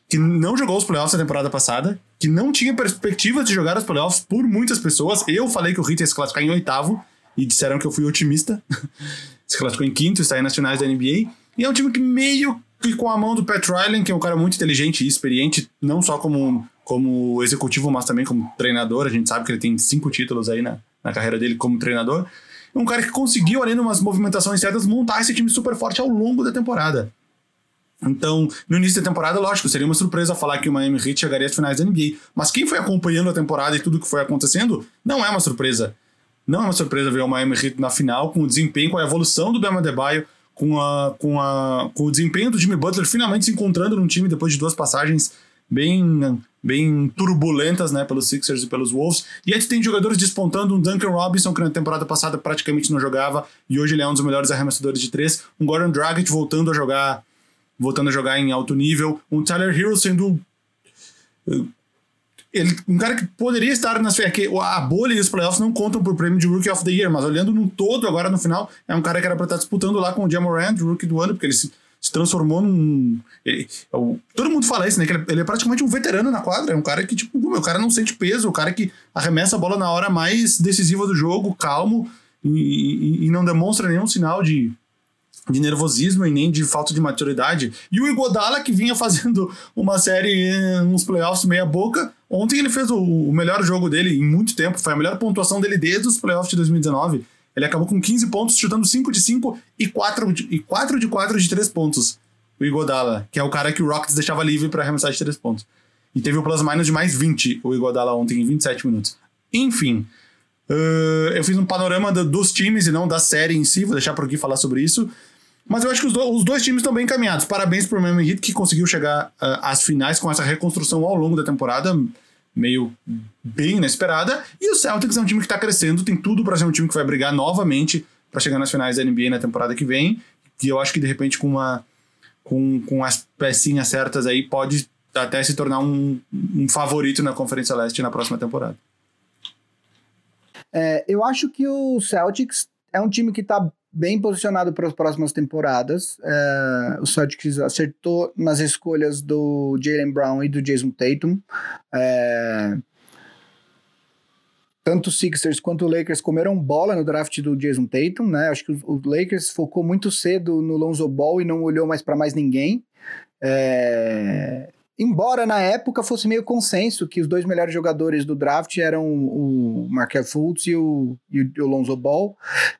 que não jogou os playoffs na temporada passada, que não tinha perspectiva de jogar os playoffs por muitas pessoas. Eu falei que o Heat ia se classificar em oitavo e disseram que eu fui otimista. se classificou em quinto, está aí nas finais da NBA. E é um time que meio que com a mão do Pat Riley, que é um cara muito inteligente e experiente, não só como, como executivo, mas também como treinador. A gente sabe que ele tem cinco títulos aí na, na carreira dele como treinador um cara que conseguiu, de umas movimentações certas, montar esse time super forte ao longo da temporada. Então, no início da temporada, lógico, seria uma surpresa falar que o Miami Heat chegaria às finais da NBA. Mas quem foi acompanhando a temporada e tudo que foi acontecendo, não é uma surpresa. Não é uma surpresa ver o Miami Heat na final, com o desempenho, com a evolução do Bama Debaio, com, a, com, a, com o desempenho do Jimmy Butler finalmente se encontrando num time depois de duas passagens bem, bem turbulentas, né, pelos Sixers e pelos Wolves. E aí tem jogadores despontando, um Duncan Robinson, que na temporada passada praticamente não jogava, e hoje ele é um dos melhores arremessadores de três. Um Gordon Dragic voltando a jogar, voltando a jogar em alto nível. Um Tyler Hero sendo eh, ele, um cara que poderia estar nas que a bolha e os playoffs não contam por prêmio de Rookie of the Year, mas olhando no todo agora no final, é um cara que era para estar disputando lá com o Jamorant, Rookie do ano, porque ele se se transformou num. Ele, todo mundo fala isso, né? Que ele, ele, é praticamente um veterano na quadra. É um cara que, tipo, o cara não sente peso, o cara que arremessa a bola na hora mais decisiva do jogo, calmo, e, e, e não demonstra nenhum sinal de, de nervosismo e nem de falta de maturidade. E o Igodala, que vinha fazendo uma série, uns playoffs meia-boca, ontem ele fez o, o melhor jogo dele em muito tempo. Foi a melhor pontuação dele desde os playoffs de 2019 ele acabou com 15 pontos, chutando 5 de 5 e 4 de, e 4 de 4 de 3 pontos. O Igodala, que é o cara que o Rockets deixava livre para arremessar de 3 pontos. E teve o plus-minus de mais 20, o Igodala ontem, em 27 minutos. Enfim, uh, eu fiz um panorama do, dos times e não da série em si, vou deixar por aqui falar sobre isso. Mas eu acho que os, do, os dois times estão bem encaminhados. Parabéns pro Miami Heat, que conseguiu chegar uh, às finais com essa reconstrução ao longo da temporada meio bem inesperada. E o Celtics é um time que está crescendo, tem tudo para ser um time que vai brigar novamente para chegar nas finais da NBA na temporada que vem. E eu acho que de repente com uma com, com as pecinhas certas aí pode até se tornar um, um favorito na Conferência Leste na próxima temporada. É, eu acho que o Celtics é um time que está bem posicionado para as próximas temporadas. É, o Celtics acertou nas escolhas do Jalen Brown e do Jason Tatum. É, tanto os Sixers quanto o Lakers comeram bola no draft do Jason Tatum, né? Acho que o, Lakers focou muito cedo no Lonzo Ball e não olhou mais para mais ninguém. É, Embora na época fosse meio consenso que os dois melhores jogadores do draft eram o Markel Fultz e o, e o Lonzo Ball,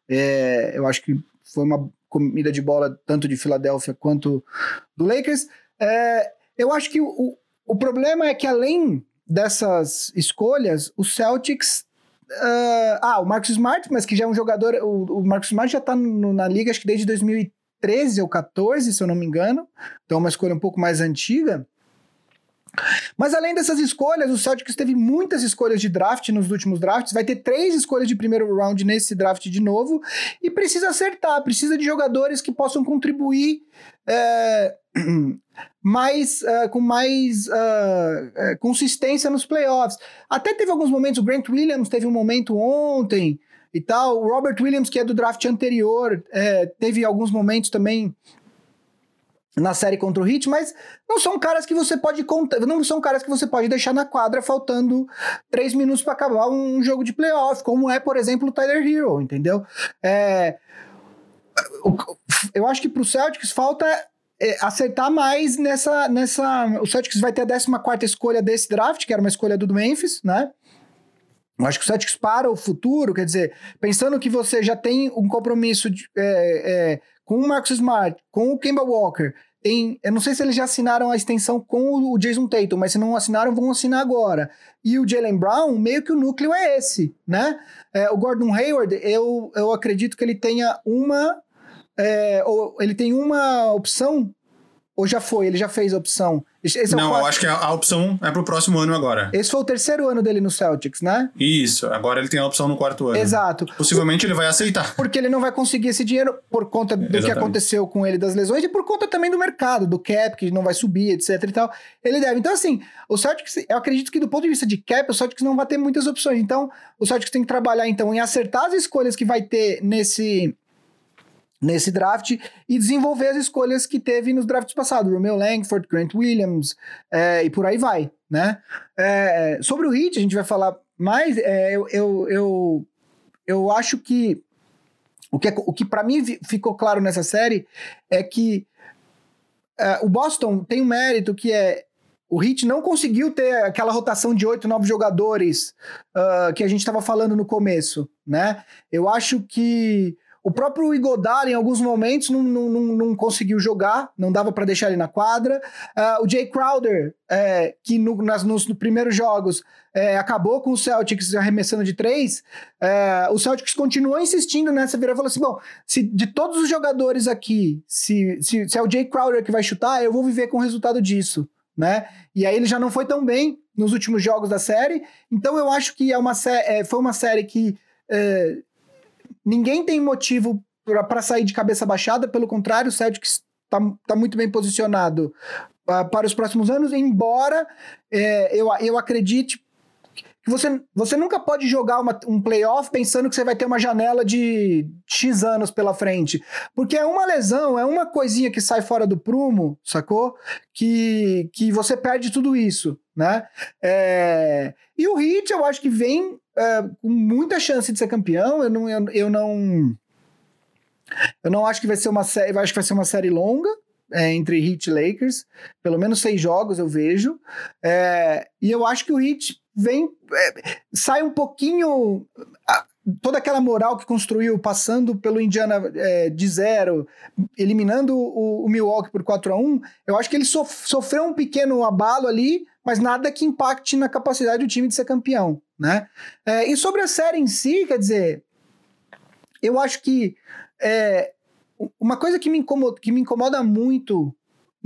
é, eu acho que foi uma comida de bola tanto de Filadélfia quanto do Lakers. É, eu acho que o, o problema é que além dessas escolhas, o Celtics Uh, ah, o Marcos Smart, mas que já é um jogador. O, o Marcos Smart já tá no, na liga, acho que desde 2013 ou 14, se eu não me engano. Então, é uma escolha um pouco mais antiga. Mas além dessas escolhas, o Celtics teve muitas escolhas de draft nos últimos drafts, vai ter três escolhas de primeiro round nesse draft de novo, e precisa acertar, precisa de jogadores que possam contribuir é, mais, uh, com mais uh, consistência nos playoffs. Até teve alguns momentos, o Grant Williams teve um momento ontem e tal, o Robert Williams, que é do draft anterior, é, teve alguns momentos também na série contra o Heat, mas não são caras que você pode contar, não são caras que você pode deixar na quadra faltando três minutos para acabar um jogo de playoff, como é, por exemplo, o Tyler Hero, entendeu? É, eu acho que para o Celtics falta é, acertar mais nessa, nessa. O Celtics vai ter a 14 escolha desse draft, que era uma escolha do Memphis, né? Eu acho que o Celtics para o futuro, quer dizer, pensando que você já tem um compromisso de, é, é, com o Marcus Smart, com o Kemba Walker, tem, eu não sei se eles já assinaram a extensão com o Jason Tatum, mas se não assinaram, vão assinar agora. E o Jalen Brown, meio que o núcleo é esse, né? É, o Gordon Hayward, eu, eu acredito que ele tenha uma. É, ou ele tem uma opção ou já foi? Ele já fez a opção? Esse é não, eu acho que a, a, opção é pro próximo ano agora. Esse foi o terceiro ano dele no Celtics, né? Isso, agora ele tem a opção no quarto ano. Exato. Possivelmente ele vai aceitar. Porque ele não vai conseguir esse dinheiro por conta do Exatamente. que aconteceu com ele das lesões e por conta também do mercado, do cap, que não vai subir, etc e tal. Ele deve. Então, assim, o Celtics, eu acredito que do ponto de vista de cap, o Celtics não vai ter muitas opções. Então, o Celtics tem que trabalhar, então, em acertar as escolhas que vai ter nesse nesse draft e desenvolver as escolhas que teve nos drafts passados, Romeo Langford, Grant Williams é, e por aí vai, né? É, sobre o Heat, a gente vai falar mais, é, eu, eu, eu, eu, acho que o que, é, o que para mim ficou claro nessa série é que é, o Boston tem um mérito que é o Heat não conseguiu ter aquela rotação de oito, nove jogadores uh, que a gente estava falando no começo, né? Eu acho que o próprio Igodala, em alguns momentos, não, não, não, não conseguiu jogar, não dava para deixar ele na quadra. Uh, o Jay Crowder, é, que no, nas, nos, primeiros jogos é, acabou com o Celtics arremessando de três, é, o Celtics continuou insistindo nessa vira e falou assim: bom, se de todos os jogadores aqui, se, se, se é o Jay Crowder que vai chutar, eu vou viver com o resultado disso. Né? E aí ele já não foi tão bem nos últimos jogos da série, então eu acho que é uma é, foi uma série que é, ninguém tem motivo para sair de cabeça baixada, pelo contrário, o Celtics está tá muito bem posicionado uh, para os próximos anos, embora é, eu, eu acredite você, você nunca pode jogar uma, um playoff pensando que você vai ter uma janela de X anos pela frente. Porque é uma lesão, é uma coisinha que sai fora do prumo, sacou? Que, que você perde tudo isso, né? É, e o Heat, eu acho que vem é, com muita chance de ser campeão. Eu não, eu, eu não. Eu não acho que vai ser uma série. Eu acho que vai ser uma série longa. É, entre Heat e Lakers, pelo menos seis jogos eu vejo, é, e eu acho que o Heat vem, é, sai um pouquinho toda aquela moral que construiu passando pelo Indiana é, de zero, eliminando o, o, Milwaukee por 4 a 1 eu acho que ele sof sofreu um pequeno abalo ali, mas nada que impacte na capacidade do time de ser campeão, né? É, e sobre a série em si, quer dizer, eu acho que é, uma coisa que me, incomoda, que me incomoda muito,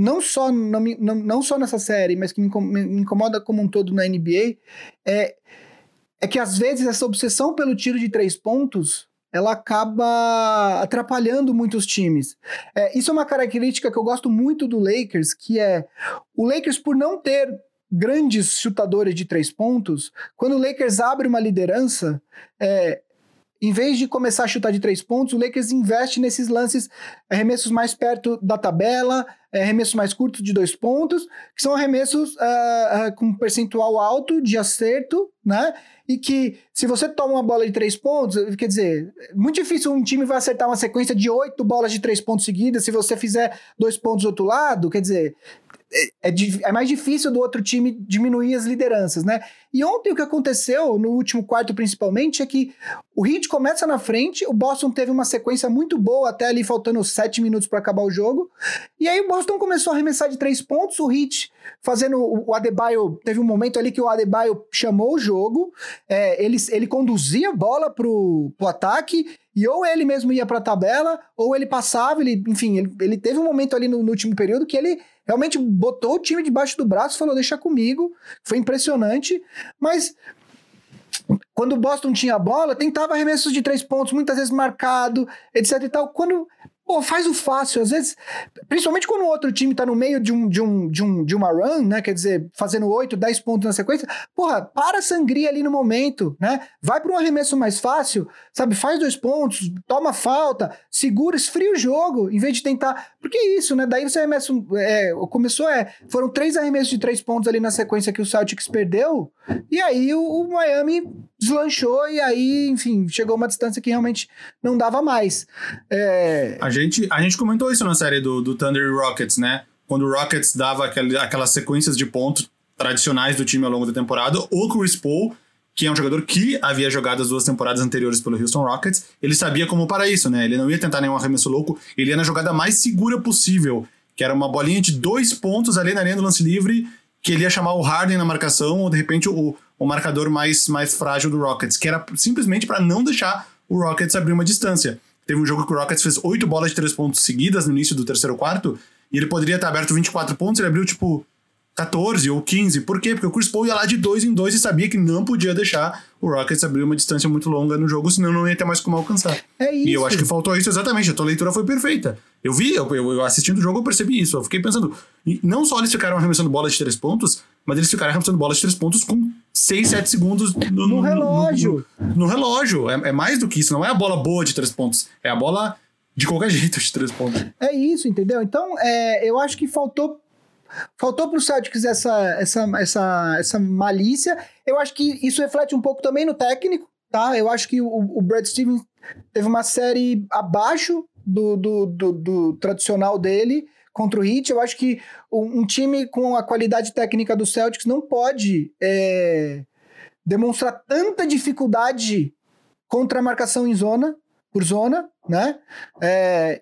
não só, não, não, não só nessa série, mas que me, incomoda como um todo na NBA, é, é que às vezes essa obsessão pelo tiro de três pontos ela acaba atrapalhando muitos times. É, isso é uma característica que eu gosto muito do Lakers, que é o Lakers, por não ter grandes chutadores de três pontos, quando o Lakers abre uma liderança, é, em vez de começar a chutar de três pontos, o Lakers investe nesses lances, arremessos mais perto da tabela, arremessos mais curtos de dois pontos, que são arremessos uh, uh, com percentual alto de acerto, né? E que se você toma uma bola de três pontos, quer dizer, muito difícil um time vai acertar uma sequência de oito bolas de três pontos seguidas se você fizer dois pontos do outro lado, quer dizer, é, é, é, mais difícil do outro time diminuir as lideranças, né? E ontem o que aconteceu, no último quarto principalmente, é que o Heat começa na frente, o Boston teve uma sequência muito boa, até ali faltando sete minutos para acabar o jogo, e aí o Boston começou a arremessar de três pontos, o Heat fazendo o Adebayo, teve um momento ali que o Adebayo chamou o jogo, é, ele, ele conduzia a bola pro, pro ataque, e ou ele mesmo ia para a tabela, ou ele passava, ele, enfim, ele, ele teve um momento ali no, no último período que ele realmente botou o time debaixo do braço e falou: deixa comigo. Foi impressionante. Mas quando o Boston tinha a bola, tentava arremessos de três pontos, muitas vezes marcado, etc e tal. Quando Pô, faz o fácil. Às vezes, principalmente quando o outro time tá no meio de, um, de, um, de, um, de uma run, né? Quer dizer, fazendo 8, 10 pontos na sequência. Porra, para a sangria ali no momento, né? Vai para um arremesso mais fácil, sabe? Faz dois pontos, toma falta, segura, esfria o jogo, em vez de tentar. Porque é isso, né? Daí você arremessa. É, começou, é. Foram três arremessos de três pontos ali na sequência que o Celtics perdeu. E aí o, o Miami deslanchou e aí, enfim, chegou uma distância que realmente não dava mais. É... A, gente, a gente comentou isso na série do, do Thunder e Rockets, né? Quando o Rockets dava aquelas sequências de pontos tradicionais do time ao longo da temporada, o Chris Paul, que é um jogador que havia jogado as duas temporadas anteriores pelo Houston Rockets, ele sabia como para isso, né? Ele não ia tentar nenhum arremesso louco, ele ia na jogada mais segura possível, que era uma bolinha de dois pontos ali na linha do lance livre, que ele ia chamar o Harden na marcação, ou de repente o, o marcador mais, mais frágil do Rockets, que era simplesmente para não deixar o Rockets abrir uma distância. Teve um jogo que o Rockets fez oito bolas de três pontos seguidas no início do terceiro quarto, e ele poderia ter aberto 24 pontos, ele abriu tipo 14 ou 15. Por quê? Porque o Chris Paul ia lá de dois em dois e sabia que não podia deixar o Rockets abrir uma distância muito longa no jogo, senão não ia ter mais como alcançar. É isso. E eu acho que faltou isso exatamente. A tua leitura foi perfeita. Eu vi, eu, eu assistindo o jogo, eu percebi isso. Eu fiquei pensando, não só eles ficaram arremessando bolas de três pontos, mas eles ficaram arremessando bolas de três pontos com 6, 7 segundos no, no relógio. No, no, no relógio. É, é, mais do que isso. Não é a bola boa de três pontos. É a bola de qualquer jeito de três pontos. É isso, entendeu? Então, é, eu acho que faltou Faltou para o Celtics essa, essa, essa, essa malícia. Eu acho que isso reflete um pouco também no técnico, tá? Eu acho que o, o Brad Stevens teve uma série abaixo do, do, do, do tradicional dele contra o Heat. Eu acho que um, um, time com a qualidade técnica do Celtics não pode é, demonstrar tanta dificuldade contra a marcação em zona, por zona, né? É,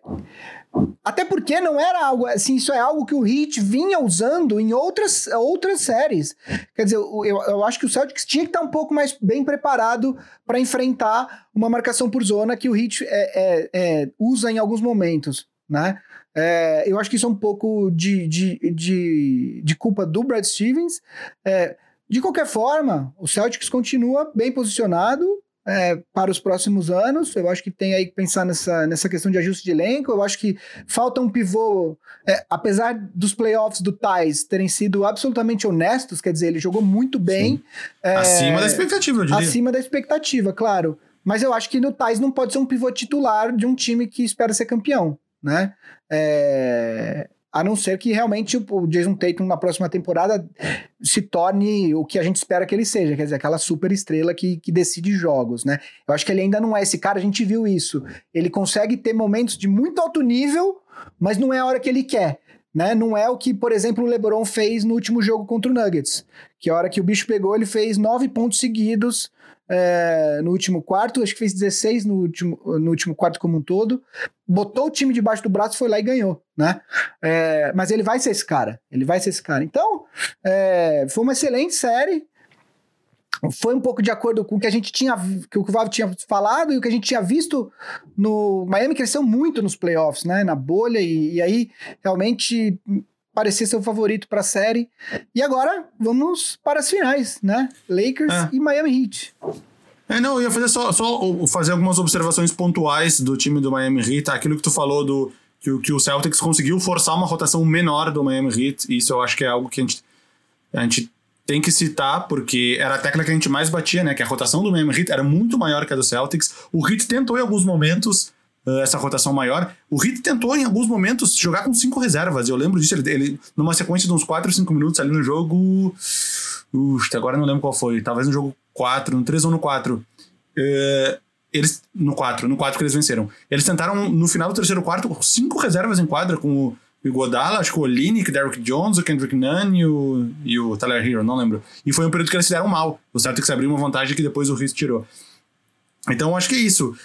até porque não era algo assim, isso é algo que o Heat vinha usando em outras, outras séries. Quer dizer, eu, eu acho que o Celtics tinha que estar um pouco mais bem preparado para enfrentar uma marcação por zona que o Heat é, é, é, usa em alguns momentos, né? É, eu acho que isso é um pouco de, de, de, de culpa do Brad Stevens. É, de qualquer forma, o Celtics continua bem posicionado, é, para os próximos anos. Eu acho que tem aí que pensar nessa, nessa questão de ajuste de elenco. Eu acho que falta um pivô, é, apesar dos playoffs do Thais terem sido absolutamente honestos, quer dizer, ele jogou muito bem. É, acima da expectativa, eu diria. Acima da expectativa, claro. Mas eu acho que no Thais não pode ser um pivô titular de um time que espera ser campeão, né? É, a não ser que realmente o Jason Tatum na próxima temporada se torne o que a gente espera que ele seja, quer dizer, aquela super estrela que, que decide jogos, né? Eu acho que ele ainda não é esse cara, a gente viu isso. Ele consegue ter momentos de muito alto nível, mas não é a hora que ele quer. Né? Não é o que, por exemplo, o LeBron fez no último jogo contra o Nuggets, que a hora que o bicho pegou, ele fez nove pontos seguidos é, no último quarto, acho que fez 16 no último, no último quarto como um todo, botou o time debaixo do braço, foi lá e ganhou, né? É, mas ele vai ser esse cara, ele vai ser esse cara. Então, é, foi uma excelente série, foi um pouco de acordo com o que a gente tinha, que o Vavo tinha falado e o que a gente tinha visto no Miami cresceu muito nos playoffs, né? Na bolha e, e aí realmente parecia ser o favorito para a série. E agora vamos para as finais, né? Lakers é. e Miami Heat. É, não, eu ia fazer só, só fazer algumas observações pontuais do time do Miami Heat, tá? aquilo que tu falou do que, que o Celtics conseguiu forçar uma rotação menor do Miami Heat, isso eu acho que é algo que a gente, a gente tem que citar, porque era a tecla que a gente mais batia, né? Que a rotação do Miami Heat era muito maior que a do Celtics. O Heat tentou em alguns momentos uh, essa rotação maior. O Heat tentou em alguns momentos jogar com cinco reservas. Eu lembro disso, ele, ele numa sequência de uns 4 ou 5 minutos ali no jogo. Ux, agora não lembro qual foi. Talvez no jogo 4, no 3 ou no 4. Uh, eh, eles. No 4, no 4 que eles venceram. Eles tentaram, no final do terceiro quarto, cinco reservas em quadra, com o Godala, acho que o Olinick, Derrick Jones, o Kendrick Nunn e o, e o Tyler Hero, não lembro. E foi um período que eles fizeram mal. O Celtics abriu uma vantagem que depois o Heat tirou. Então, acho que é isso.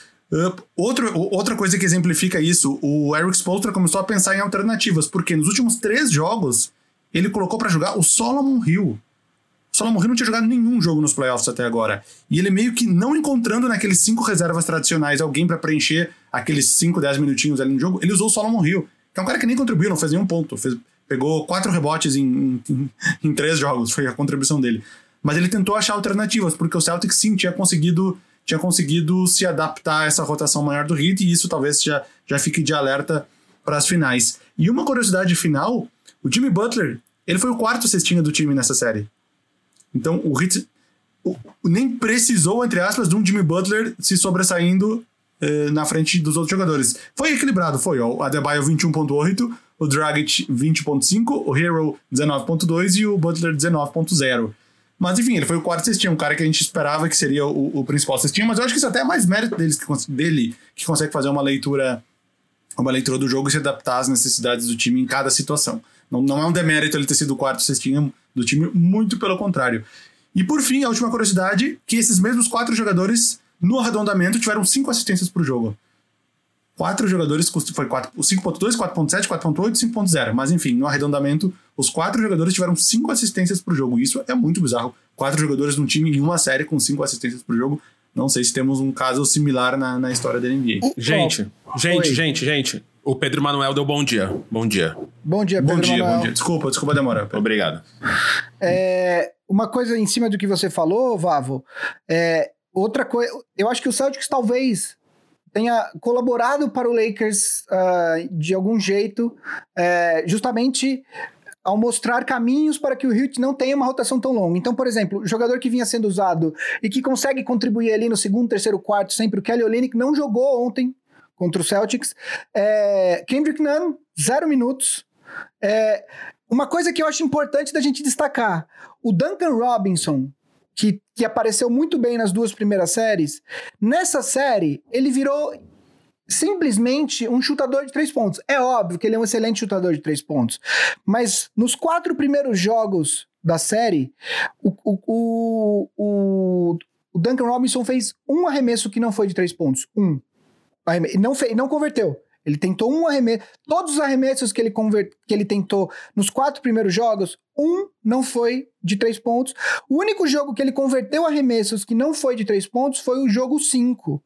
Outro, outra coisa que exemplifica isso, o Eric Spoelstra começou a pensar em alternativas, porque nos últimos três jogos ele colocou para jogar o Solomon Hill. O Solomon Hill não tinha jogado nenhum jogo nos playoffs até agora. E ele meio que não encontrando naqueles cinco reservas tradicionais alguém para preencher aqueles 5, 10 minutinhos ali no jogo, ele usou o Solomon Hill, que é um cara que nem contribuiu, não fez nenhum ponto. Fez, pegou quatro rebotes em, em, em três jogos, foi a contribuição dele. Mas ele tentou achar alternativas, porque o Celtics sim tinha conseguido tinha conseguido se adaptar a essa rotação maior do Heat, e isso talvez já, já fique de alerta para as finais. E uma curiosidade final, o Jimmy Butler, ele foi o quarto cestinha do time nessa série. Então o Heat o, nem precisou, entre aspas, de um Jimmy Butler se sobressaindo eh, na frente dos outros jogadores. Foi equilibrado, foi. Ó, o Adebayo 21.8, o Dragic 20.5, o Hero 19.2 e o Butler 19.0. Mas enfim, ele foi o quarto cestinha, um cara que a gente esperava que seria o, o principal cestinha, mas eu acho que isso até é mais mérito deles, que, dele, que consegue fazer uma leitura, uma leitura do jogo e se adaptar às necessidades do time em cada situação. Não, não é um demérito ele ter sido o quarto cestinha do time, muito pelo contrário. E por fim, a última curiosidade, que esses mesmos quatro jogadores, no arredondamento, tiveram cinco assistências por jogo quatro jogadores, foi 5.2, 4.7, 4.8 5.0. Mas enfim, no arredondamento, os quatro jogadores tiveram cinco assistências por jogo. Isso é muito bizarro. Quatro jogadores num time em uma série com cinco assistências por jogo. Não sei se temos um caso similar na, na história da NBA. Gente, gente, Oi. gente, gente. O Pedro Manuel deu bom dia. Bom dia. Bom dia, Pedro Bom dia, Manuel. bom dia. Desculpa, desculpa a demora. Pedro. Obrigado. É, uma coisa em cima do que você falou, Vavo, é, outra coisa, eu acho que o Celtics talvez tenha colaborado para o Lakers uh, de algum jeito, uh, justamente ao mostrar caminhos para que o Heat não tenha uma rotação tão longa. Então, por exemplo, jogador que vinha sendo usado e que consegue contribuir ali no segundo, terceiro, quarto, sempre o Kelly Olynyk, não jogou ontem contra o Celtics. É, Kendrick Nunn, zero minutos. É, uma coisa que eu acho importante da gente destacar, o Duncan Robinson, que, que apareceu muito bem nas duas primeiras séries, nessa série ele virou simplesmente um chutador de três pontos. É óbvio que ele é um excelente chutador de três pontos, mas nos quatro primeiros jogos da série, o, o, o, o Duncan Robinson fez um arremesso que não foi de três pontos. Um. Não, fez, não converteu. Ele tentou um arremesso. Todos os arremessos que ele, convert, que ele tentou nos quatro primeiros jogos, um não foi de três pontos. O único jogo que ele converteu arremessos que não foi de três pontos foi o jogo 5.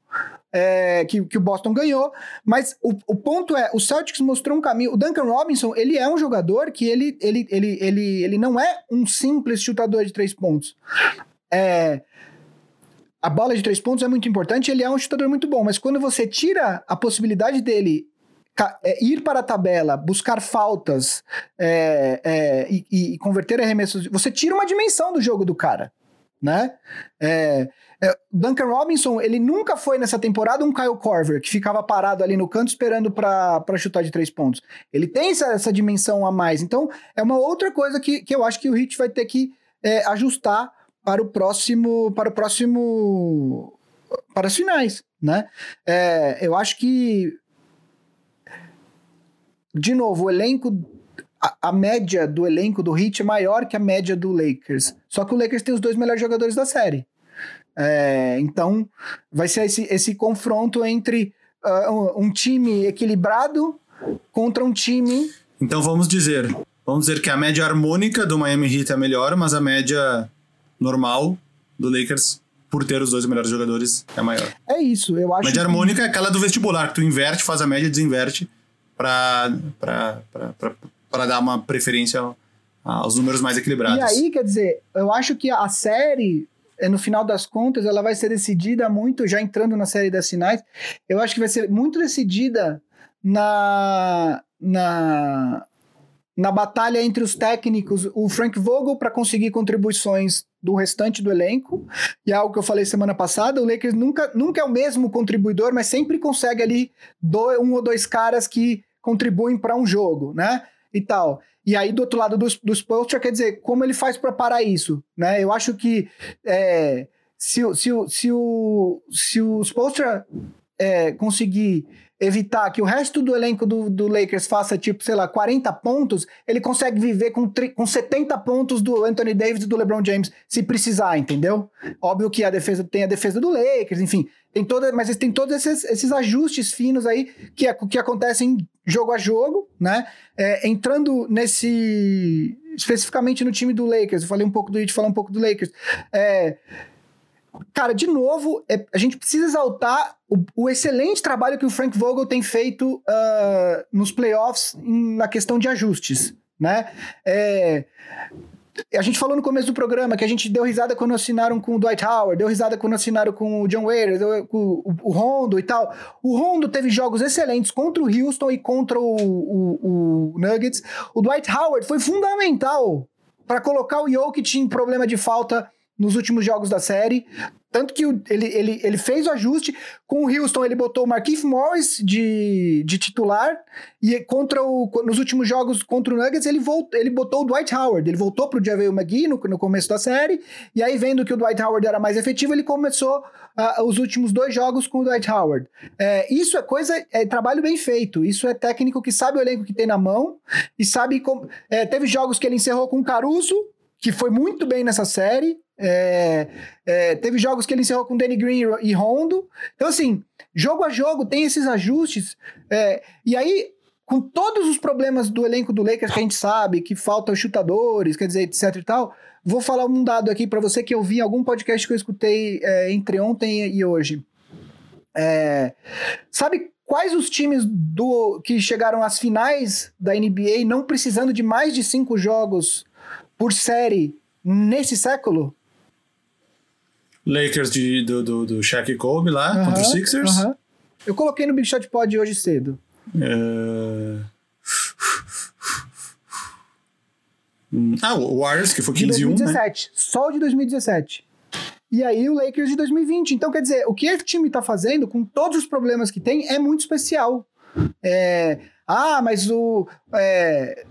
É, que, que o Boston ganhou, mas o, o ponto é, o Celtics mostrou um caminho, o Duncan Robinson, ele é um jogador que ele, ele, ele, ele, ele não é um simples chutador de três pontos. É, a bola de três pontos é muito importante, ele é um chutador muito bom, mas quando você tira a possibilidade dele é, ir para a tabela, buscar faltas é, é, e, e, converter arremessos, você tira uma dimensão do jogo do cara, né? É, é, Duncan Robinson, ele nunca foi nessa temporada um Kyle Corver, que ficava parado ali no canto esperando para chutar de três pontos. Ele tem essa, essa, dimensão a mais. Então, é uma outra coisa que, que eu acho que o Heat vai ter que é, ajustar para o próximo para o próximo para as finais, né? É, eu acho que de novo o elenco a, a, média do elenco do Heat é maior que a média do Lakers. Só que o Lakers tem os dois melhores jogadores da série. É, então vai ser esse, esse confronto entre uh, um, time equilibrado contra um time. Então vamos dizer, vamos dizer que a média harmônica do Miami Heat é melhor, mas a média normal do Lakers por ter os dois melhores jogadores é maior. É isso, eu acho. Média que... harmônica é aquela do vestibular, que tu inverte, faz a média e desinverte para dar uma preferência aos números mais equilibrados. E aí, quer dizer, eu acho que a série, é, no final das contas, ela vai ser decidida muito, já entrando na série das finais, eu acho que vai ser muito decidida na, na, na batalha entre os técnicos, o Frank Vogel para conseguir contribuições do restante do elenco, e é algo que eu falei semana passada, o Lakers nunca, nunca é o mesmo contribuidor, mas sempre consegue ali dois, um ou dois caras que contribuem para um jogo, né? E tal. E aí, do outro lado dos, dos quer dizer, como ele faz para parar isso, né? Eu acho que é, se, se, se, o, se o Spolstra é, conseguir evitar que o resto do elenco do, do, Lakers faça, tipo, sei lá, 40 pontos, ele consegue viver com, com 70 pontos do Anthony Davis e do LeBron James, se precisar, entendeu? Óbvio que a defesa tem a defesa do Lakers, enfim, tem toda, mas tem todos esses, esses ajustes finos aí que, que acontecem jogo a jogo, né? É, entrando nesse. especificamente no time do Lakers, eu falei um pouco do Heat, falar um pouco do Lakers. É, cara, de novo, é, a gente precisa exaltar o, o, excelente trabalho que o Frank Vogel tem feito uh, nos playoffs em, na questão de ajustes, né? É, a gente falou no começo do programa que a gente deu risada quando assinaram com o Dwight Howard, deu risada quando assinaram com o John Waiters, com o, o, Rondo e tal. O Rondo teve jogos excelentes contra o Houston e contra o, o, o Nuggets. O Dwight Howard foi fundamental para colocar o Jokic em problema de falta nos últimos jogos da série. Tanto que ele, ele, ele fez o ajuste. Com o Houston, ele botou o Marquise Morris de, de titular. E contra o, nos últimos jogos contra o Nuggets, ele, voltou, ele botou o Dwight Howard. Ele voltou pro JaVale McGee no, no começo da série. E aí, vendo que o Dwight Howard era mais efetivo, ele começou uh, os últimos dois jogos com o Dwight Howard. É, isso é coisa, é trabalho bem feito. Isso é técnico que sabe o elenco que tem na mão. E sabe como. É, teve jogos que ele encerrou com o Caruso, que foi muito bem nessa série. É, é, teve jogos que ele encerrou com Danny Green e Rondo. Então, assim, jogo a jogo tem esses ajustes. É, e aí, com todos os problemas do elenco do Lakers que a gente sabe, que faltam chutadores, quer dizer, etc e tal, vou falar um dado aqui para você que eu vi em algum podcast que eu escutei é, entre ontem e hoje. É, sabe quais os times do que chegaram às finais da NBA não precisando de mais de cinco jogos por série nesse século? Lakers de, do, do, do Shaq Kobe lá, uh -huh, contra os Sixers. Uh -huh. Eu coloquei no Big Shot Pod hoje cedo. Uh... Ah, o Warriors, que foi 15 de 2017. Um, né? Só o de 2017. E aí o Lakers de 2020. Então, quer dizer, o que esse time tá fazendo, com todos os problemas que tem, é muito especial. É... Ah, mas o. É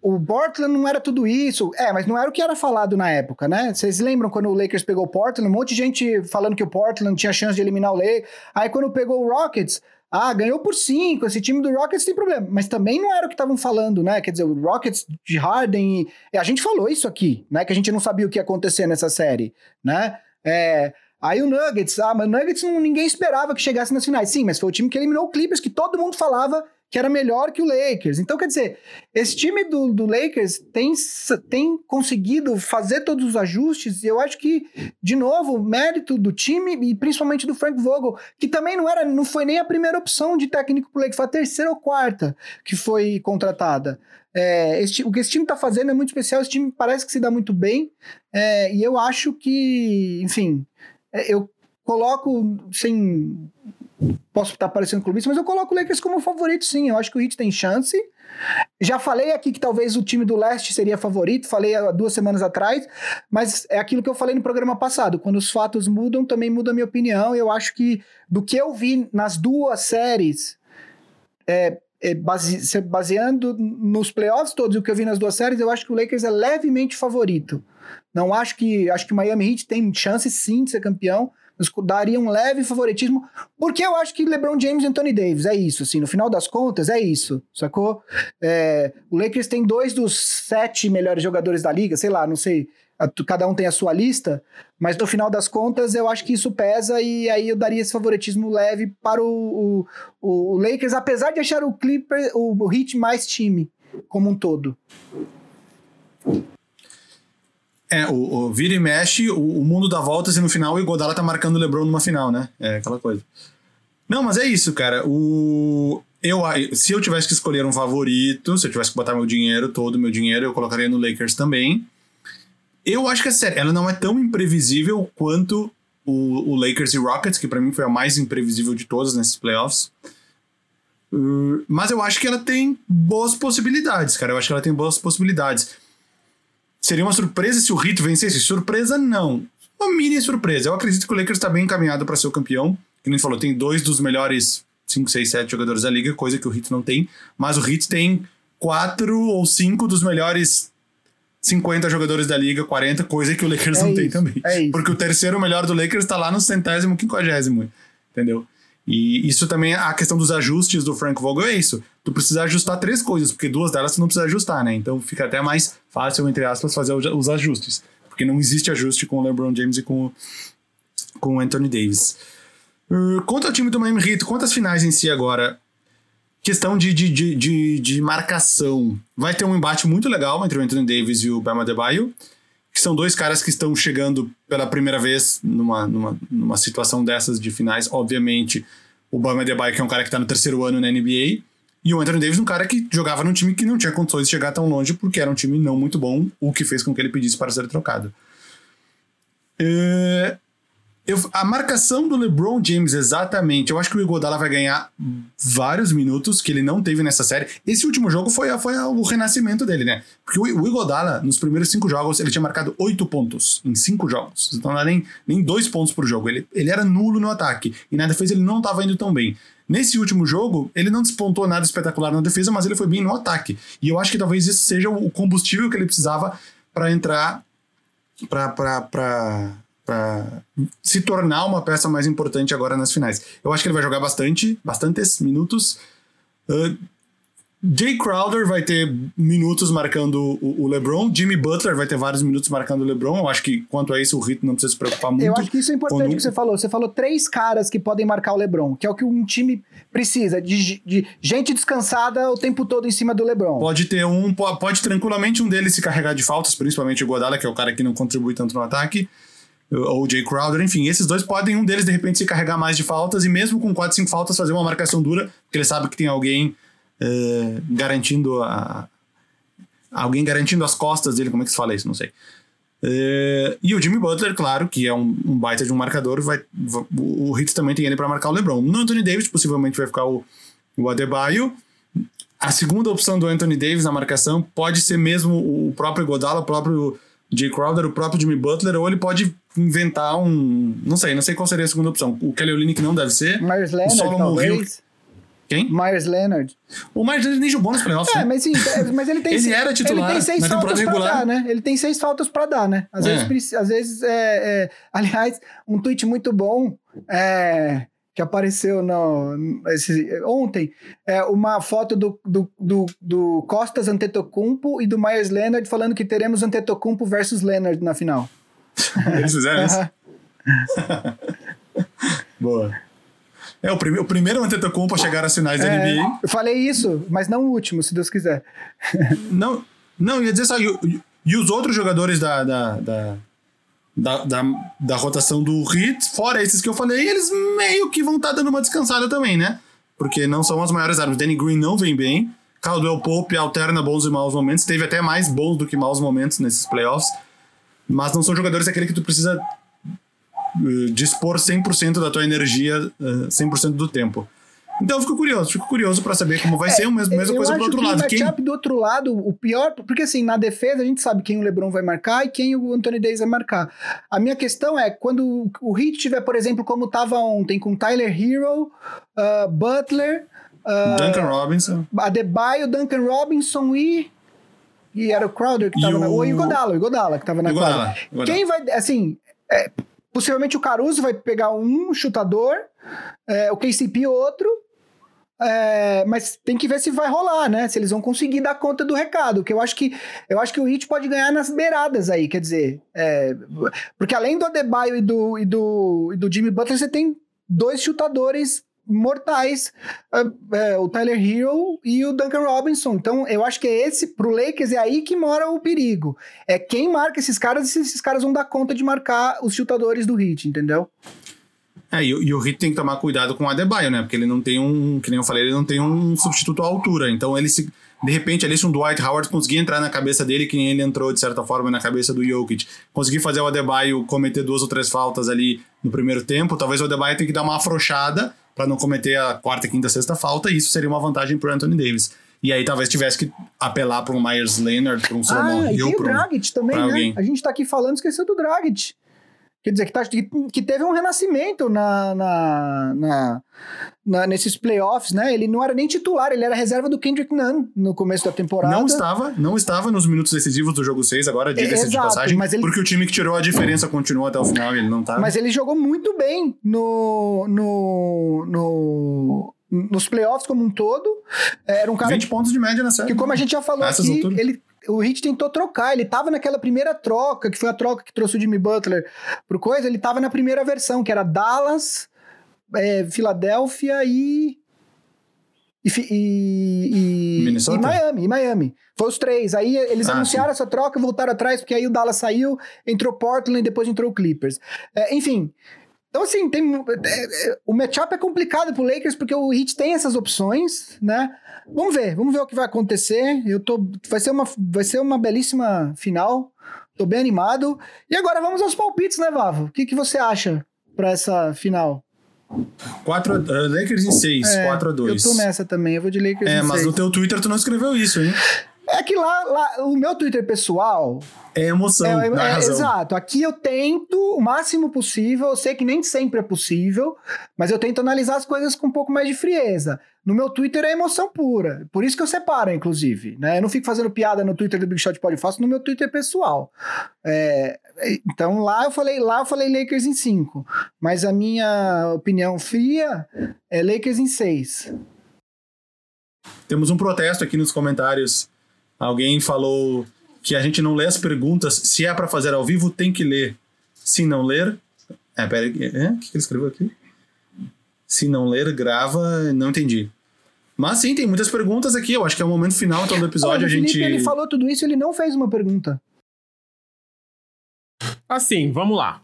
o Portland não era tudo isso. É, mas não era o que era falado na época, né? Vocês lembram quando o Lakers pegou o Portland? Um monte de gente falando que o Portland tinha chance de eliminar o Lakers. Aí quando pegou o Rockets, ah, ganhou por cinco. Esse time do Rockets tem problema. Mas também não era o que estavam falando, né? Quer dizer, o Rockets de Harden. E... A gente falou isso aqui, né? Que a gente não sabia o que ia acontecer nessa série, né? É. Aí o Nuggets, ah, mas o Nuggets não, ninguém esperava que chegasse nas finais. Sim, mas foi o time que eliminou o Clippers, que todo mundo falava que era melhor que o Lakers. Então, quer dizer, esse time do, do Lakers tem, tem conseguido fazer todos os ajustes, e eu acho que, de novo, mérito do time e principalmente do Frank Vogel, que também não era, não foi nem a primeira opção de técnico pro Lakers, foi a terceira ou quarta que foi contratada. É, esse, o que esse time está fazendo é muito especial, esse time parece que se dá muito bem, é, e eu acho que, enfim, é, eu coloco sem posso estar parecendo clubista, mas eu coloco o Lakers como favorito, sim. Eu acho que o Heat tem chance. Já falei aqui que talvez o time do leste seria favorito, falei há duas semanas atrás, mas é aquilo que eu falei no programa passado. Quando os fatos mudam, também muda a minha opinião. Eu acho que do que eu vi nas duas séries, é, é base, baseando nos playoffs todos o que eu vi nas duas séries, eu acho que o Lakers é levemente favorito. Não acho que. Acho que o Miami Heat tem chance sim de ser campeão daria um leve favoritismo, porque eu acho que LeBron James e Anthony Davis, é isso, assim, no final das contas, é isso, sacou? É, o Lakers tem dois dos sete melhores jogadores da liga, sei lá, não sei, cada um tem a sua lista, mas no final das contas eu acho que isso pesa e aí eu daria esse favoritismo leve para o, o, o Lakers, apesar de achar o Clipper, o, o Heat mais time como um todo. É, o, o vira e mexe, o, o, mundo dá voltas e no final o Igodala tá marcando o LeBron numa final, né? É aquela coisa. Não, mas é isso, cara. O eu se eu tivesse que escolher um favorito, se eu tivesse que botar meu dinheiro, todo meu dinheiro, eu colocaria no Lakers também. Eu acho que é sério, ela não é tão imprevisível quanto o, o Lakers e Rockets, que para mim foi a mais imprevisível de todas nesses playoffs. Uh, mas eu acho que ela tem boas possibilidades, cara. Eu acho que ela tem boas possibilidades. Seria uma surpresa se o Heat vencesse? Surpresa, não. Uma mini surpresa. Eu acredito que o Lakers está bem encaminhado para ser o campeão. Que nem falou, tem dois dos melhores 5, 6, 7 jogadores da liga, coisa que o Heat não tem. Mas o Heat tem quatro ou cinco dos melhores 50 jogadores da liga, 40, coisa que o Lakers é não isso, tem também. É Porque o terceiro melhor do Lakers está lá no centésimo, quinquagésimo, entendeu? E isso também, a questão dos ajustes do Frank Vogel é isso. Tu precisa ajustar três coisas, porque duas delas tu não precisa ajustar, né? Então fica até mais fácil, entre aspas, fazer os ajustes. Porque não existe ajuste com o LeBron James e com, com o Anthony Davis. Uh, quanto ao time do Miami Heat, quantas finais em si agora? Questão de, de, de, de, de marcação. Vai ter um embate muito legal entre o Anthony Davis e o Bama Adebayo que são dois caras que estão chegando pela primeira vez numa, numa, numa situação dessas de finais. Obviamente, o Bama Adebayo, que é um cara que está no terceiro ano na NBA, e o Anthony Davis, um cara que jogava num time que não tinha condições de chegar tão longe, porque era um time não muito bom, o que fez com que ele pedisse para ser trocado. É, eu, a marcação do LeBron James, exatamente. Eu acho que o Igodala vai ganhar vários minutos que ele não teve nessa série. Esse último jogo foi, foi o renascimento dele, né? Porque o, o Igodala, nos primeiros cinco jogos, ele tinha marcado oito pontos em cinco jogos. Então não era nem, nem dois pontos por jogo. Ele, ele era nulo no ataque. E na defesa ele não estava indo tão bem. Nesse último jogo, ele não despontou nada espetacular na defesa, mas ele foi bem no ataque. E eu acho que talvez isso seja o combustível que ele precisava para entrar. para para se tornar uma peça mais importante agora nas finais. Eu acho que ele vai jogar bastante, bastantes minutos. Uh, Jay Crowder vai ter minutos marcando o, o, LeBron. Jimmy Butler vai ter vários minutos marcando o LeBron. Eu acho que quanto a isso o Rito não precisa se preocupar muito. Eu acho que isso é importante Quando... que você falou. Você falou três caras que podem marcar o LeBron, que é o que um time precisa de, de gente descansada o tempo todo em cima do LeBron. Pode ter um, pode tranquilamente um deles se carregar de faltas, principalmente o Godala, que é o cara que não contribui tanto no ataque ou Jay Crowder, enfim, esses dois podem, um deles de repente se carregar mais de faltas e mesmo com 4, 5 faltas fazer uma marcação dura, porque ele sabe que tem alguém uh, garantindo a. Alguém garantindo as costas dele, como é que se fala isso? Não sei. Uh, e o Jimmy Butler, claro, que é um, um baita de um marcador, vai, o Hits também tem ele para marcar o LeBron. No Anthony Davis, possivelmente vai ficar o, o Adebayo. A segunda opção do Anthony Davis na marcação pode ser mesmo o próprio Godala, o próprio Jay Crowder, o próprio Jimmy Butler, ou ele pode inventar um. Não sei, não sei qual seria a segunda opção. O Kelly Olynyk não deve ser. Myers Leonard, o Solomon Hill. Quem? Myers Leonard. O Myers Leonard nem jogou nos playoffs. É, né? mas sim, é, mas ele tem. ele era titular. Ele tem seis faltas pra dar, né? Ele tem seis faltas pra dar, né? Às é. vezes, às vezes é, é, aliás, um tweet muito bom. É, que apareceu no, esse, ontem, é uma foto do, do, do, do, Costas Antetokounmpo e do Myers Leonard falando que teremos Antetokounmpo versus Leonard na final. Eles fizeram isso? Boa. É o, prim o primeiro Antetokounmpo a chegar às finais é, da NBA. Eu falei isso, mas não o último, se Deus quiser. não, não, ia dizer só, e, e os outros jogadores da, da, da da, da, da rotação do Hit, fora esses que eu falei, eles meio que vão estar tá dando uma descansada também, né? Porque não são as maiores armas. Danny Green não vem bem. Caldwell Pope alterna bons e maus momentos. Teve até mais bons do que maus momentos nesses playoffs. Mas não são jogadores aquele que tu precisa uh, dispor 100% da tua energia uh, eh, 100% do tempo. Então eu fico curioso, fico curioso para saber como vai é, ser a mesma, mesma coisa pro outro lado. O quem... do outro lado, o pior, porque assim, na defesa a gente sabe quem o LeBron vai marcar e quem o Anthony Davis vai marcar. A minha questão é, quando o Heat tiver, por exemplo, como tava ontem, com Tyler Hero, uh, Butler... Uh, Duncan Robinson. Adebayo, Duncan Robinson e... E era o Crowder que tava o... na... O Igodala, o Igodala que tava na Igodala, Igodala. Quem vai, assim... É, possivelmente o Caruso vai pegar um chutador, é, o KCP outro, é, mas tem que ver se vai rolar, né? Se eles vão conseguir dar conta do recado. Que eu acho que eu acho que o Hit pode ganhar nas beiradas aí, quer dizer, é, porque além do Adebayo e do, e do, e do Jimmy Butler, você tem dois chutadores mortais, é, é, o Tyler Hero e o Duncan Robinson. Então, eu acho que é esse, pro Lakers, é aí que mora o perigo. É quem marca esses caras e se esses caras vão dar conta de marcar os chutadores do Hit, entendeu? É, e, e, o Hit tem que tomar cuidado com o Adebayo, né? Porque ele não tem um, que nem eu falei, ele não tem um substituto à altura. Então ele se. De repente, ali se um Dwight Howard conseguir entrar na cabeça dele, que nem ele entrou, de certa forma, na cabeça do Jokic, conseguir fazer o Adebayo cometer duas ou três faltas ali no primeiro tempo, talvez o Adebayo tenha que dar uma afrouxada para não cometer a quarta, quinta, sexta falta, e isso seria uma vantagem pro Anthony Davis. E aí talvez tivesse que apelar para um Myers Leonard, para um Solomon ah, Hill. E tem o Dragic também, né? A gente tá aqui falando, esqueceu do Dragic. Quer dizer, que, tá, que, teve um renascimento na, na, na, na- nesses playoffs, né? Ele não era nem titular, ele era reserva do Kendrick Nunn no começo da temporada. Não estava, não estava nos minutos decisivos do jogo 6, agora diga-se de passagem, mas ele- porque o time que tirou a diferença continuou até o final e ele não tá. Mas ele jogou muito bem no, no, no, nos playoffs como um todo. Era um cara 20 pontos de média na série. que, como a gente já falou aqui, ele, o Heat tentou trocar. Ele tava naquela primeira troca, que foi a troca que trouxe o Jimmy Butler pro coisa. Ele tava na primeira versão, que era Dallas, é, Filadélfia e. E, e, e- e Miami, e Miami. Foi os três. Aí eles Ah, anunciaram essa troca, voltaram atrás, porque aí o Dallas saiu, entrou Portland e depois entrou o Clippers. É, enfim. Então, assim, tem, é, é, o matchup é complicado pro Lakers, porque o Heat tem essas opções, né? Vamos ver, vamos ver o que vai acontecer. Eu tô, vai, ser uma, vai ser uma belíssima final. Tô bem animado. E agora vamos aos palpites, né, Vavo? O que, que você acha pra essa final? 4 a, uh, Lakers em 6, É, 4 a 2. Eu tô nessa também, eu vou de Lakers É, em mas seis. no teu Twitter tu não escreveu isso, hein? É que lá, lá, o meu Twitter pessoal, É emoção, É, é, razão. exato. Aqui eu tento o máximo possível. Eu sei que nem sempre é possível, mas eu tento analisar as coisas com um pouco mais de frieza. No meu Twitter é emoção pura. Por isso que eu separo, inclusive. Né? Eu não fico fazendo piada no Twitter do Big Shot Pod, eu faço no meu Twitter pessoal. É, então lá eu falei, lá eu falei Lakers em 5. Mas a minha opinião fria é Lakers em 6. Temos um protesto aqui nos comentários. Alguém falou que a gente não lê as perguntas. Se é pra fazer ao vivo, tem que ler. Se não ler. É, pera aí. É? O que ele escreveu aqui? Se não ler, grava. Não entendi. Mas sim, tem muitas perguntas aqui. Eu acho que é o momento final então, do episódio. Olha, a Felipe, gente. ele falou tudo isso, ele não fez uma pergunta. Assim, vamos lá.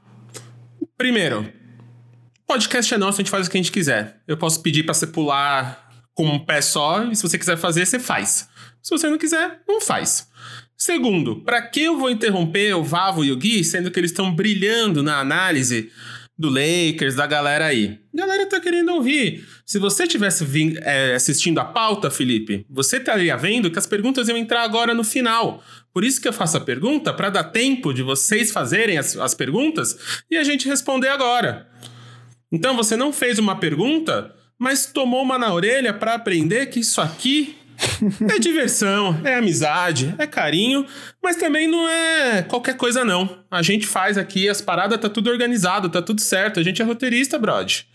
Primeiro, podcast é nosso, a gente faz o que a gente quiser. Eu posso pedir pra você pular com um pé só, e se você quiser fazer, você faz. Se você não quiser, não faz. Segundo, pra que eu vou interromper o Vavo e o Gui, sendo que eles estão brilhando na análise do Lakers, da galera aí? A galera tá querendo ouvir. Se você tivesse é, assistindo a pauta, Felipe, você estaria vendo que as perguntas iam entrar agora no final. Por isso que eu faço a pergunta, pra dar tempo de vocês fazerem as, as perguntas e a gente responder agora. Então você não fez uma pergunta, mas tomou uma na orelha pra aprender que isso aqui é diversão, é amizade, é carinho, mas também não é qualquer coisa não. A gente faz aqui, as paradas tá tudo organizado, tá tudo certo. A gente é roteirista, brode.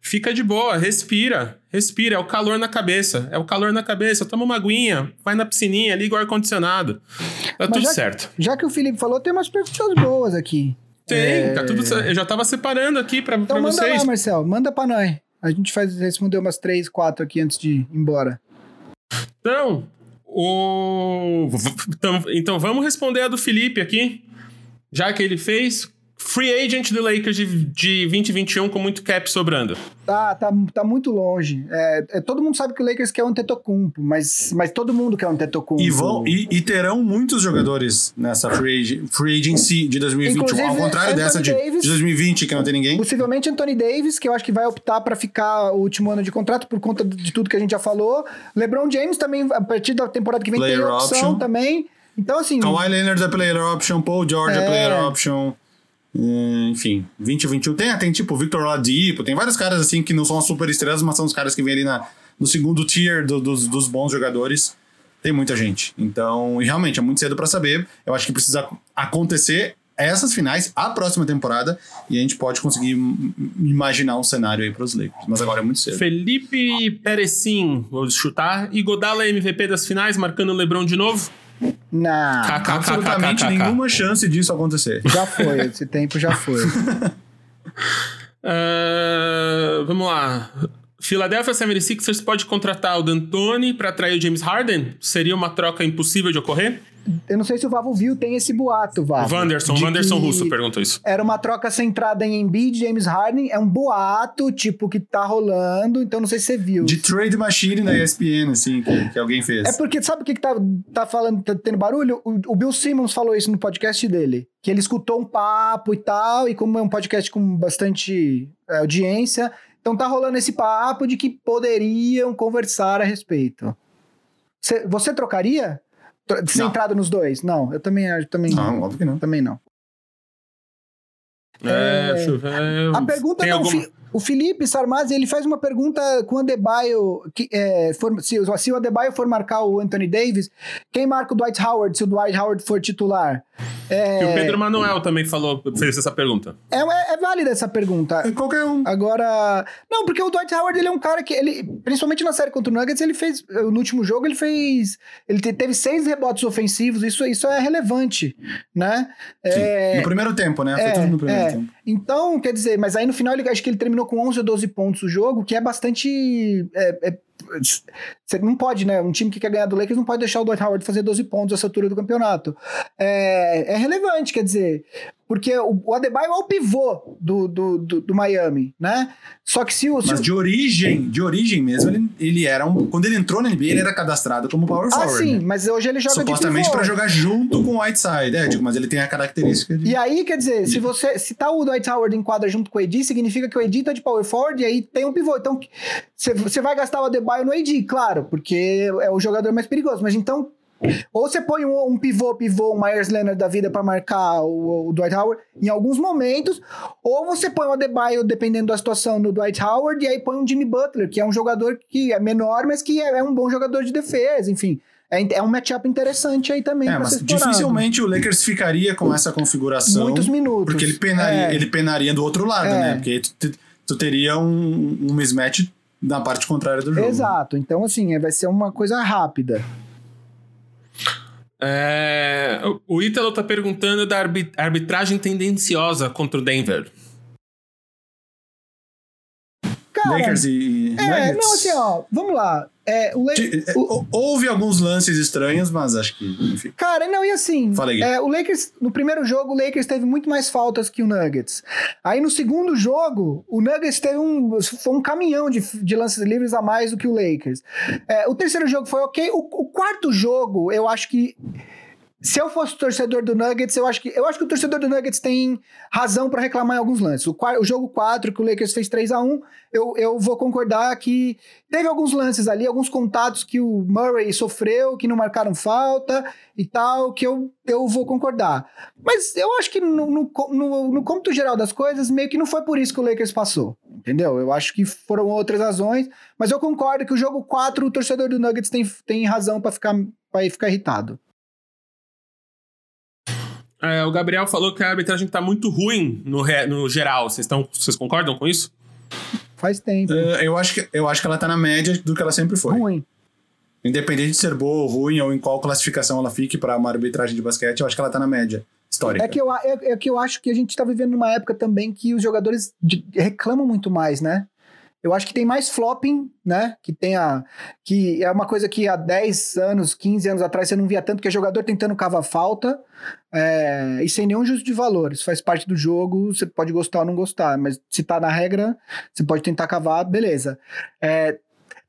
Fica de boa, respira, respira, é o calor na cabeça, é o calor na cabeça. Toma uma aguinha, vai na piscininha, liga o ar-condicionado. Tá tudo já, certo. Já que o Felipe falou, tem umas perguntas boas aqui. Tem, tá tudo certo. Eu já tava separando aqui pra, Então pra manda vocês. lá, Marcel, manda pra nós. A gente faz responder umas três, quatro aqui antes de ir embora. Então, o... então, então vamos responder a do Felipe aqui. Já que ele fez free agent do Lakers de, de 2021 com muito cap sobrando. Tá, tá, tá muito longe. É, é, todo mundo sabe que o Lakers quer um Tetocumpo, mas, mas todo mundo quer um Tetocumpo. E, vão, e, e terão muitos jogadores nessa free, free agency de 2021. Inclusive, ao contrário Anthony dessa de, Davis- de 2020, que não tem ninguém. Possivelmente Anthony Davis, que eu acho que vai optar pra ficar o último ano de contrato por conta de tudo que a gente já falou. LeBron James também, a partir da temporada que vem, Player tem opção option. também. Então, assim. Kawhi Leonard é player option, Paul George é, É. player option. Enfim, 2021 tem, tem tipo Victor Oladipo, tem vários caras assim que não são super estrelas, mas são os caras que vêm ali na, no segundo tier do- dos, dos bons jogadores. Tem muita gente. Então, e realmente é muito cedo pra saber. Eu acho que precisa acontecer essas finais, a próxima temporada, e a gente pode conseguir im- imaginar um cenário aí pros Lakers. Mas agora é muito cedo. Felipe Perecim, vou chutar. E Godala MVP das finais, marcando o LeBron de novo. Não, Absolutamente nenhuma chance disso acontecer. já foi. Esse tempo já foi. Ah, vamos lá. Philadelphia 76ers pode contratar o D'Antoni para atrair o James Harden? Seria uma troca impossível de ocorrer? Eu não sei se o Vavo viu, tem esse boato, O Vavo. Wanderson, de Wanderson que Russo perguntou isso. Era uma troca centrada em Embiid, James Harden. É um boato, tipo, que tá rolando. Então não sei se você viu. De trade machine na ESPN, assim, que, que alguém fez. É porque sabe o que, que tá, tá falando, tá tendo barulho? O, o Bill Simmons falou isso no podcast dele. Que ele escutou um papo e tal, e como é um podcast com bastante é, audiência, então tá rolando esse papo de que poderiam conversar a respeito. Cê- você trocaria? Tro- Centrado nos dois? Não, eu também, eu também Não, óbvio que não. Também não. É, ver. A pergunta não, alguma- o Felipe Sarmazzi, ele faz uma pergunta com o Adebayo, que, é, for- se, o- se o Adebayo for marcar o Anthony Davis, quem marca o Dwight Howard se o Dwight Howard for titular? É, Que o Pedro Manuel também falou, fez essa pergunta. é, é- é válida essa pergunta. Qualquer um. Agora, não, porque o Dwight Howard ele é um cara que ele, principalmente na série contra o Nuggets, ele fez no último jogo ele fez, ele te- teve seis rebotes ofensivos, isso isso é relevante, né? É, No primeiro tempo, né? Foi é, tudo no primeiro é. tempo. Então, quer dizer, mas aí no final ele acho que ele terminou com 11 ou 12 pontos o jogo, que é bastante. Você não pode, né? Um time que quer ganhar do Lakers não pode deixar o Dwight Howard fazer 12 pontos essa altura do campeonato. É, é relevante, quer dizer, porque o, Adebayo é o pivô do, do, do, do Miami, né? Só que se o. se Mas de origem, de origem mesmo, ele, ele era um. Quando ele entrou na NBA, ele era cadastrado como power ah, forward. sim, né? mas hoje ele joga Supostamente pra jogar junto com o Whiteside. É, digo, mas ele tem a característica de. E aí, quer dizer, se você se tá o Dwight Howard em quadra junto com o AD, significa que o AD tá de power forward e aí tem um pivô. Então, você- você vai gastar o Adebayo no AD, claro, porque é o jogador mais perigoso. Mas então, ou você põe um, um pivô, pivô, um Myers Leonard da vida pra marcar o, o Dwight Howard em alguns momentos, ou você põe o Adebayo, dependendo da situação, no Dwight Howard, e aí põe um Jimmy Butler, que é um jogador que é menor, mas que é, é um bom jogador de defesa, enfim. É, é um matchup interessante aí também É, mas dificilmente o Lakers ficaria com essa configuração. Muitos minutos. Porque ele penaria, É. ele penaria do outro lado, É. né? Porque tu, tu- tu teria um, um mismatch na parte contrária do jogo. Exato. Então, assim, é- vai ser uma coisa rápida. É, o- Ítalo tá perguntando da arbi- arbitragem tendenciosa contra o Denver. Cara, Lakers e é, Nuggets. não, assim, ó, vamos lá. É, o, La- Ti- é, o- Houve alguns lances estranhos, mas acho que, enfim. Cara, não, e assim, é, o Lakers, no primeiro jogo, o Lakers teve muito mais faltas que o Nuggets. Aí no segundo jogo, o Nuggets teve um, foi um caminhão de, de lances livres a mais do que o Lakers. É, o terceiro jogo foi ok. O, o quarto jogo, eu acho que se eu fosse torcedor do Nuggets, eu acho que eu acho que o torcedor do Nuggets tem razão pra reclamar em alguns lances. O, o jogo 4, que o Lakers fez 3 a 1 eu, eu vou concordar que teve alguns lances ali, alguns contatos que o Murray sofreu, que não marcaram falta e tal, que eu, eu vou concordar. Mas eu acho que no, no, no, no geral das coisas, meio que não foi por isso que o Lakers passou. Entendeu? Eu acho que foram outras razões, mas eu concordo que o jogo 4, o torcedor do Nuggets tem, tem razão pra ficar, ficar irritado. É, o Gabriel falou que a arbitragem tá muito ruim no, re- no geral. Vocês, estão, vocês concordam com isso? Faz tempo. Eh, eu, acho que, eu acho que ela tá na média do que ela sempre foi. Ruim. Independente de ser boa ou ruim, ou em qual classificação ela fique pra uma arbitragem de basquete, eu acho que ela tá na média histórica. É que, eu, é, é que eu acho que a gente tá vivendo numa época também que os jogadores de- reclamam muito mais, né? Eu acho que tem mais flopping, né? Que tem a. Que é uma coisa que há 10 anos, 15 anos atrás você não via tanto, que é jogador tentando cavar falta. é, e sem nenhum justo de valor. Isso faz parte do jogo, você pode gostar ou não gostar, mas se tá na regra, você pode tentar cavar, beleza. É,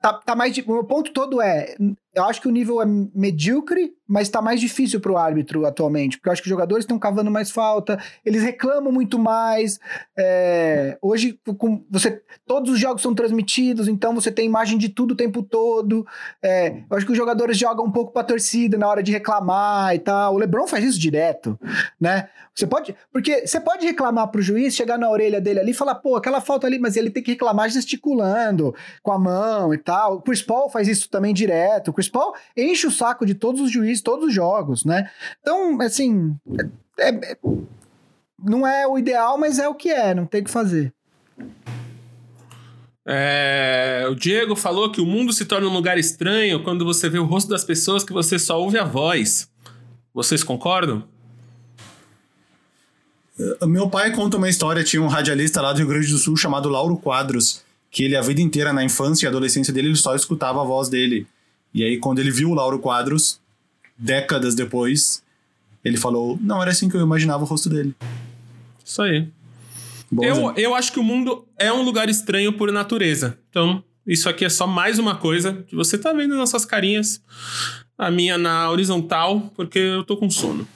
tá, tá mais. O meu ponto todo é. Eu acho que o nível é medíocre, mas tá mais difícil pro árbitro atualmente, porque eu acho que os jogadores estão cavando mais falta, eles reclamam muito mais. é, hoje, com, você, todos os jogos são transmitidos, então você tem imagem de tudo o tempo todo. é, eu acho que os jogadores jogam um pouco pra torcida na hora de reclamar e tal. O LeBron faz isso direto, né? Você pode. Porque você pode reclamar pro juiz, chegar na orelha dele ali e falar, pô, aquela falta ali, mas ele tem que reclamar gesticulando com a mão e tal. O Chris Paul faz isso também direto. O Paul enche o saco de todos os juízes, todos os jogos, né? Então, assim. é- é- não é o ideal, mas é o que é, não tem o que fazer. É, o Diego falou que o mundo se torna um lugar estranho quando você vê o rosto das pessoas que você só ouve a voz. Vocês concordam? O Meu pai conta uma história, tinha um radialista lá do Rio Grande do Sul chamado Lauro Quadros, que ele a vida inteira, na infância e adolescência dele, ele só escutava a voz dele. E aí, quando ele viu o Lauro Quadros, décadas depois, ele falou: Não, era assim que eu imaginava o rosto dele. Isso aí. Bom, Eu, exemplo. eu acho que o mundo é um lugar estranho por natureza. Então, isso aqui é só mais uma coisa que você tá vendo nas suas carinhas. A minha na horizontal, porque eu tô com sono.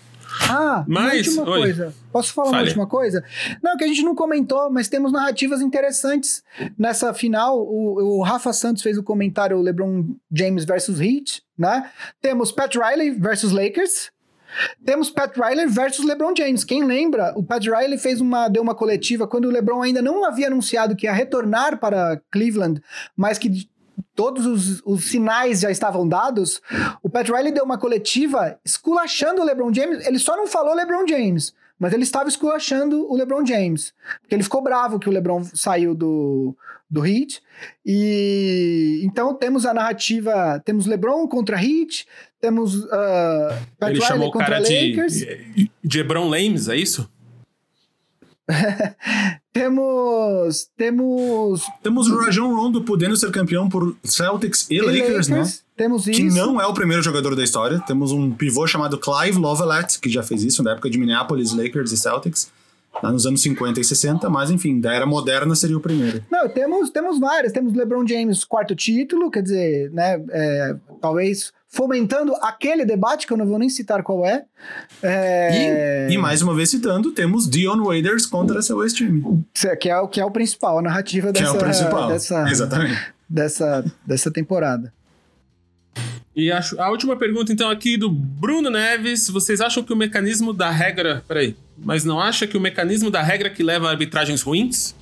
Ah, uma Mas- última oi. coisa. Posso falar uma Fale. última coisa? Não, que a gente não comentou, mas temos narrativas interessantes nessa final. O, o Rafa Santos fez o comentário LeBron James versus Heat, né? Temos Pat Riley versus Lakers. Temos Pat Riley versus LeBron James. Quem lembra, o Pat Riley fez uma, deu uma coletiva quando o LeBron ainda não havia anunciado que ia retornar para Cleveland, mas que todos os, os, sinais já estavam dados. O Pat Riley deu uma coletiva esculachando o LeBron James. Ele só não falou LeBron James, mas ele estava esculachando o LeBron James. Porque ele ficou bravo que o LeBron saiu do, do Heat. E então temos a narrativa, temos LeBron contra Heat, temos uh, Pat ele Riley chamou contra o cara Lakers. De, de LeBron Lames, é isso? temos. Temos. Temos o Rajon Rondo podendo ser campeão por Celtics e, e Lakers, né? Lakers, né? Temos isso. Que não é o primeiro jogador da história. Temos um pivô chamado Clive Lovelat, que já fez isso na época de Minneapolis, Lakers e Celtics. Lá nos anos 50 e 60, mas enfim, da era moderna seria o primeiro. Não, temos, temos várias. Temos LeBron James, quarto título, quer dizer, né? É, talvez fomentando aquele debate, que eu não vou nem citar qual é. é... E, e, mais uma vez citando, temos Dion Waiters contra seu ex-time. Que é, o, que é o principal, a narrativa dessa, que é o principal. dessa, Exatamente. Dessa, dessa temporada. E a, a última pergunta, então, aqui do Bruno Neves. Vocês acham que o mecanismo da regra. Peraí. Mas não acha que o mecanismo da regra que leva a arbitragens ruins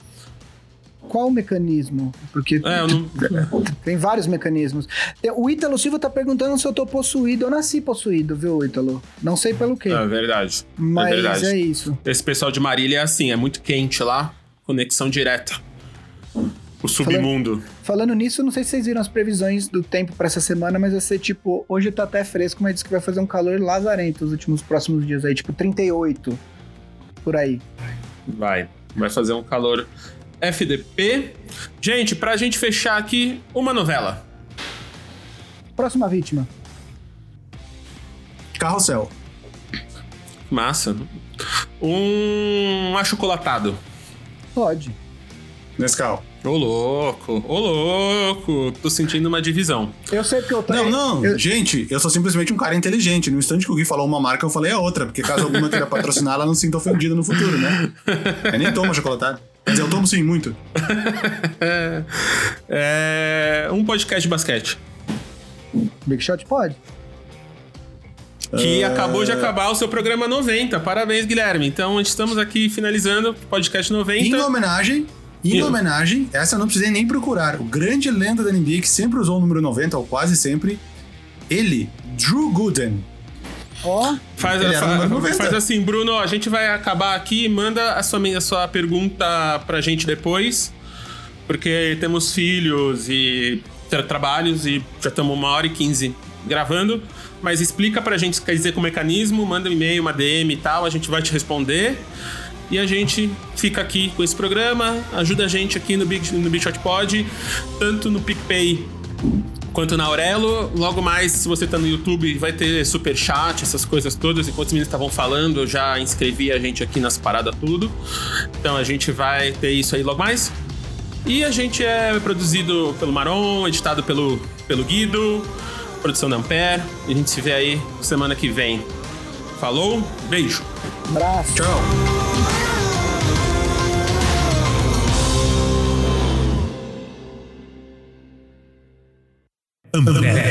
qual o mecanismo? Porque é, não... tem vários mecanismos. O Ítalo Silva tá perguntando se eu tô possuído. Eu nasci possuído, viu, Ítalo? Não sei pelo quê. É verdade. É Mas é, verdade. é isso. Esse pessoal de Marília é assim, é muito quente lá. Conexão direta. O submundo. Falando, falando nisso, não sei se vocês viram as previsões do tempo para essa semana, mas vai ser tipo, hoje tá até fresco, mas diz que vai fazer um calor lazarento os últimos próximos dias aí, tipo 38 por aí. Vai. Vai fazer um calor FDP. Gente, pra gente fechar aqui, uma novela. Próxima vítima. Carrossel. Massa. Um achocolatado. Pode. Nescau. Ô louco, ô louco, tô sentindo uma divisão. Eu sei que eu tô. Não, não, eu... gente, eu sou simplesmente um cara inteligente. No instante que o Gui falou uma marca, eu falei a outra, porque caso alguma queira patrocinar, ela não se sinta ofendida no futuro, né? Eu nem toma chocolatado. Dizer, eu tomo sim, muito. é... Um podcast de basquete. Big Shot pode. Que uh... acabou de acabar o seu programa 90. Parabéns, Guilherme. Então, estamos aqui finalizando o podcast 90. Em homenagem em homenagem, essa eu não precisei nem procurar. O grande lenda da NBA que sempre usou o número 90, ou quase sempre, ele, Drew Gooden. Ó, oh, faz, faz assim, Bruno, a gente vai acabar aqui, manda a sua, a sua pergunta pra gente depois, porque temos filhos e tra trabalhos e já estamos uma hora e quinze gravando, mas explica pra gente, quer dizer, com o mecanismo, manda um e-mail, uma DM e tal, a gente vai te responder. E a gente fica aqui com esse programa, ajuda a gente aqui no Big, no Big Shot Pod, tanto no PicPay quanto na Aurelo. Logo mais, se você tá no YouTube, vai ter super chat, essas coisas todas. Enquanto os meninos estavam falando, eu já inscrevi a gente aqui nas paradas tudo. Então a gente vai ter isso aí logo mais. E a gente é produzido pelo Maron, editado pelo, pelo Guido, produção da Ampere. E a gente se vê aí semana que vem. Falou, beijo. Abraço. Tchau. America.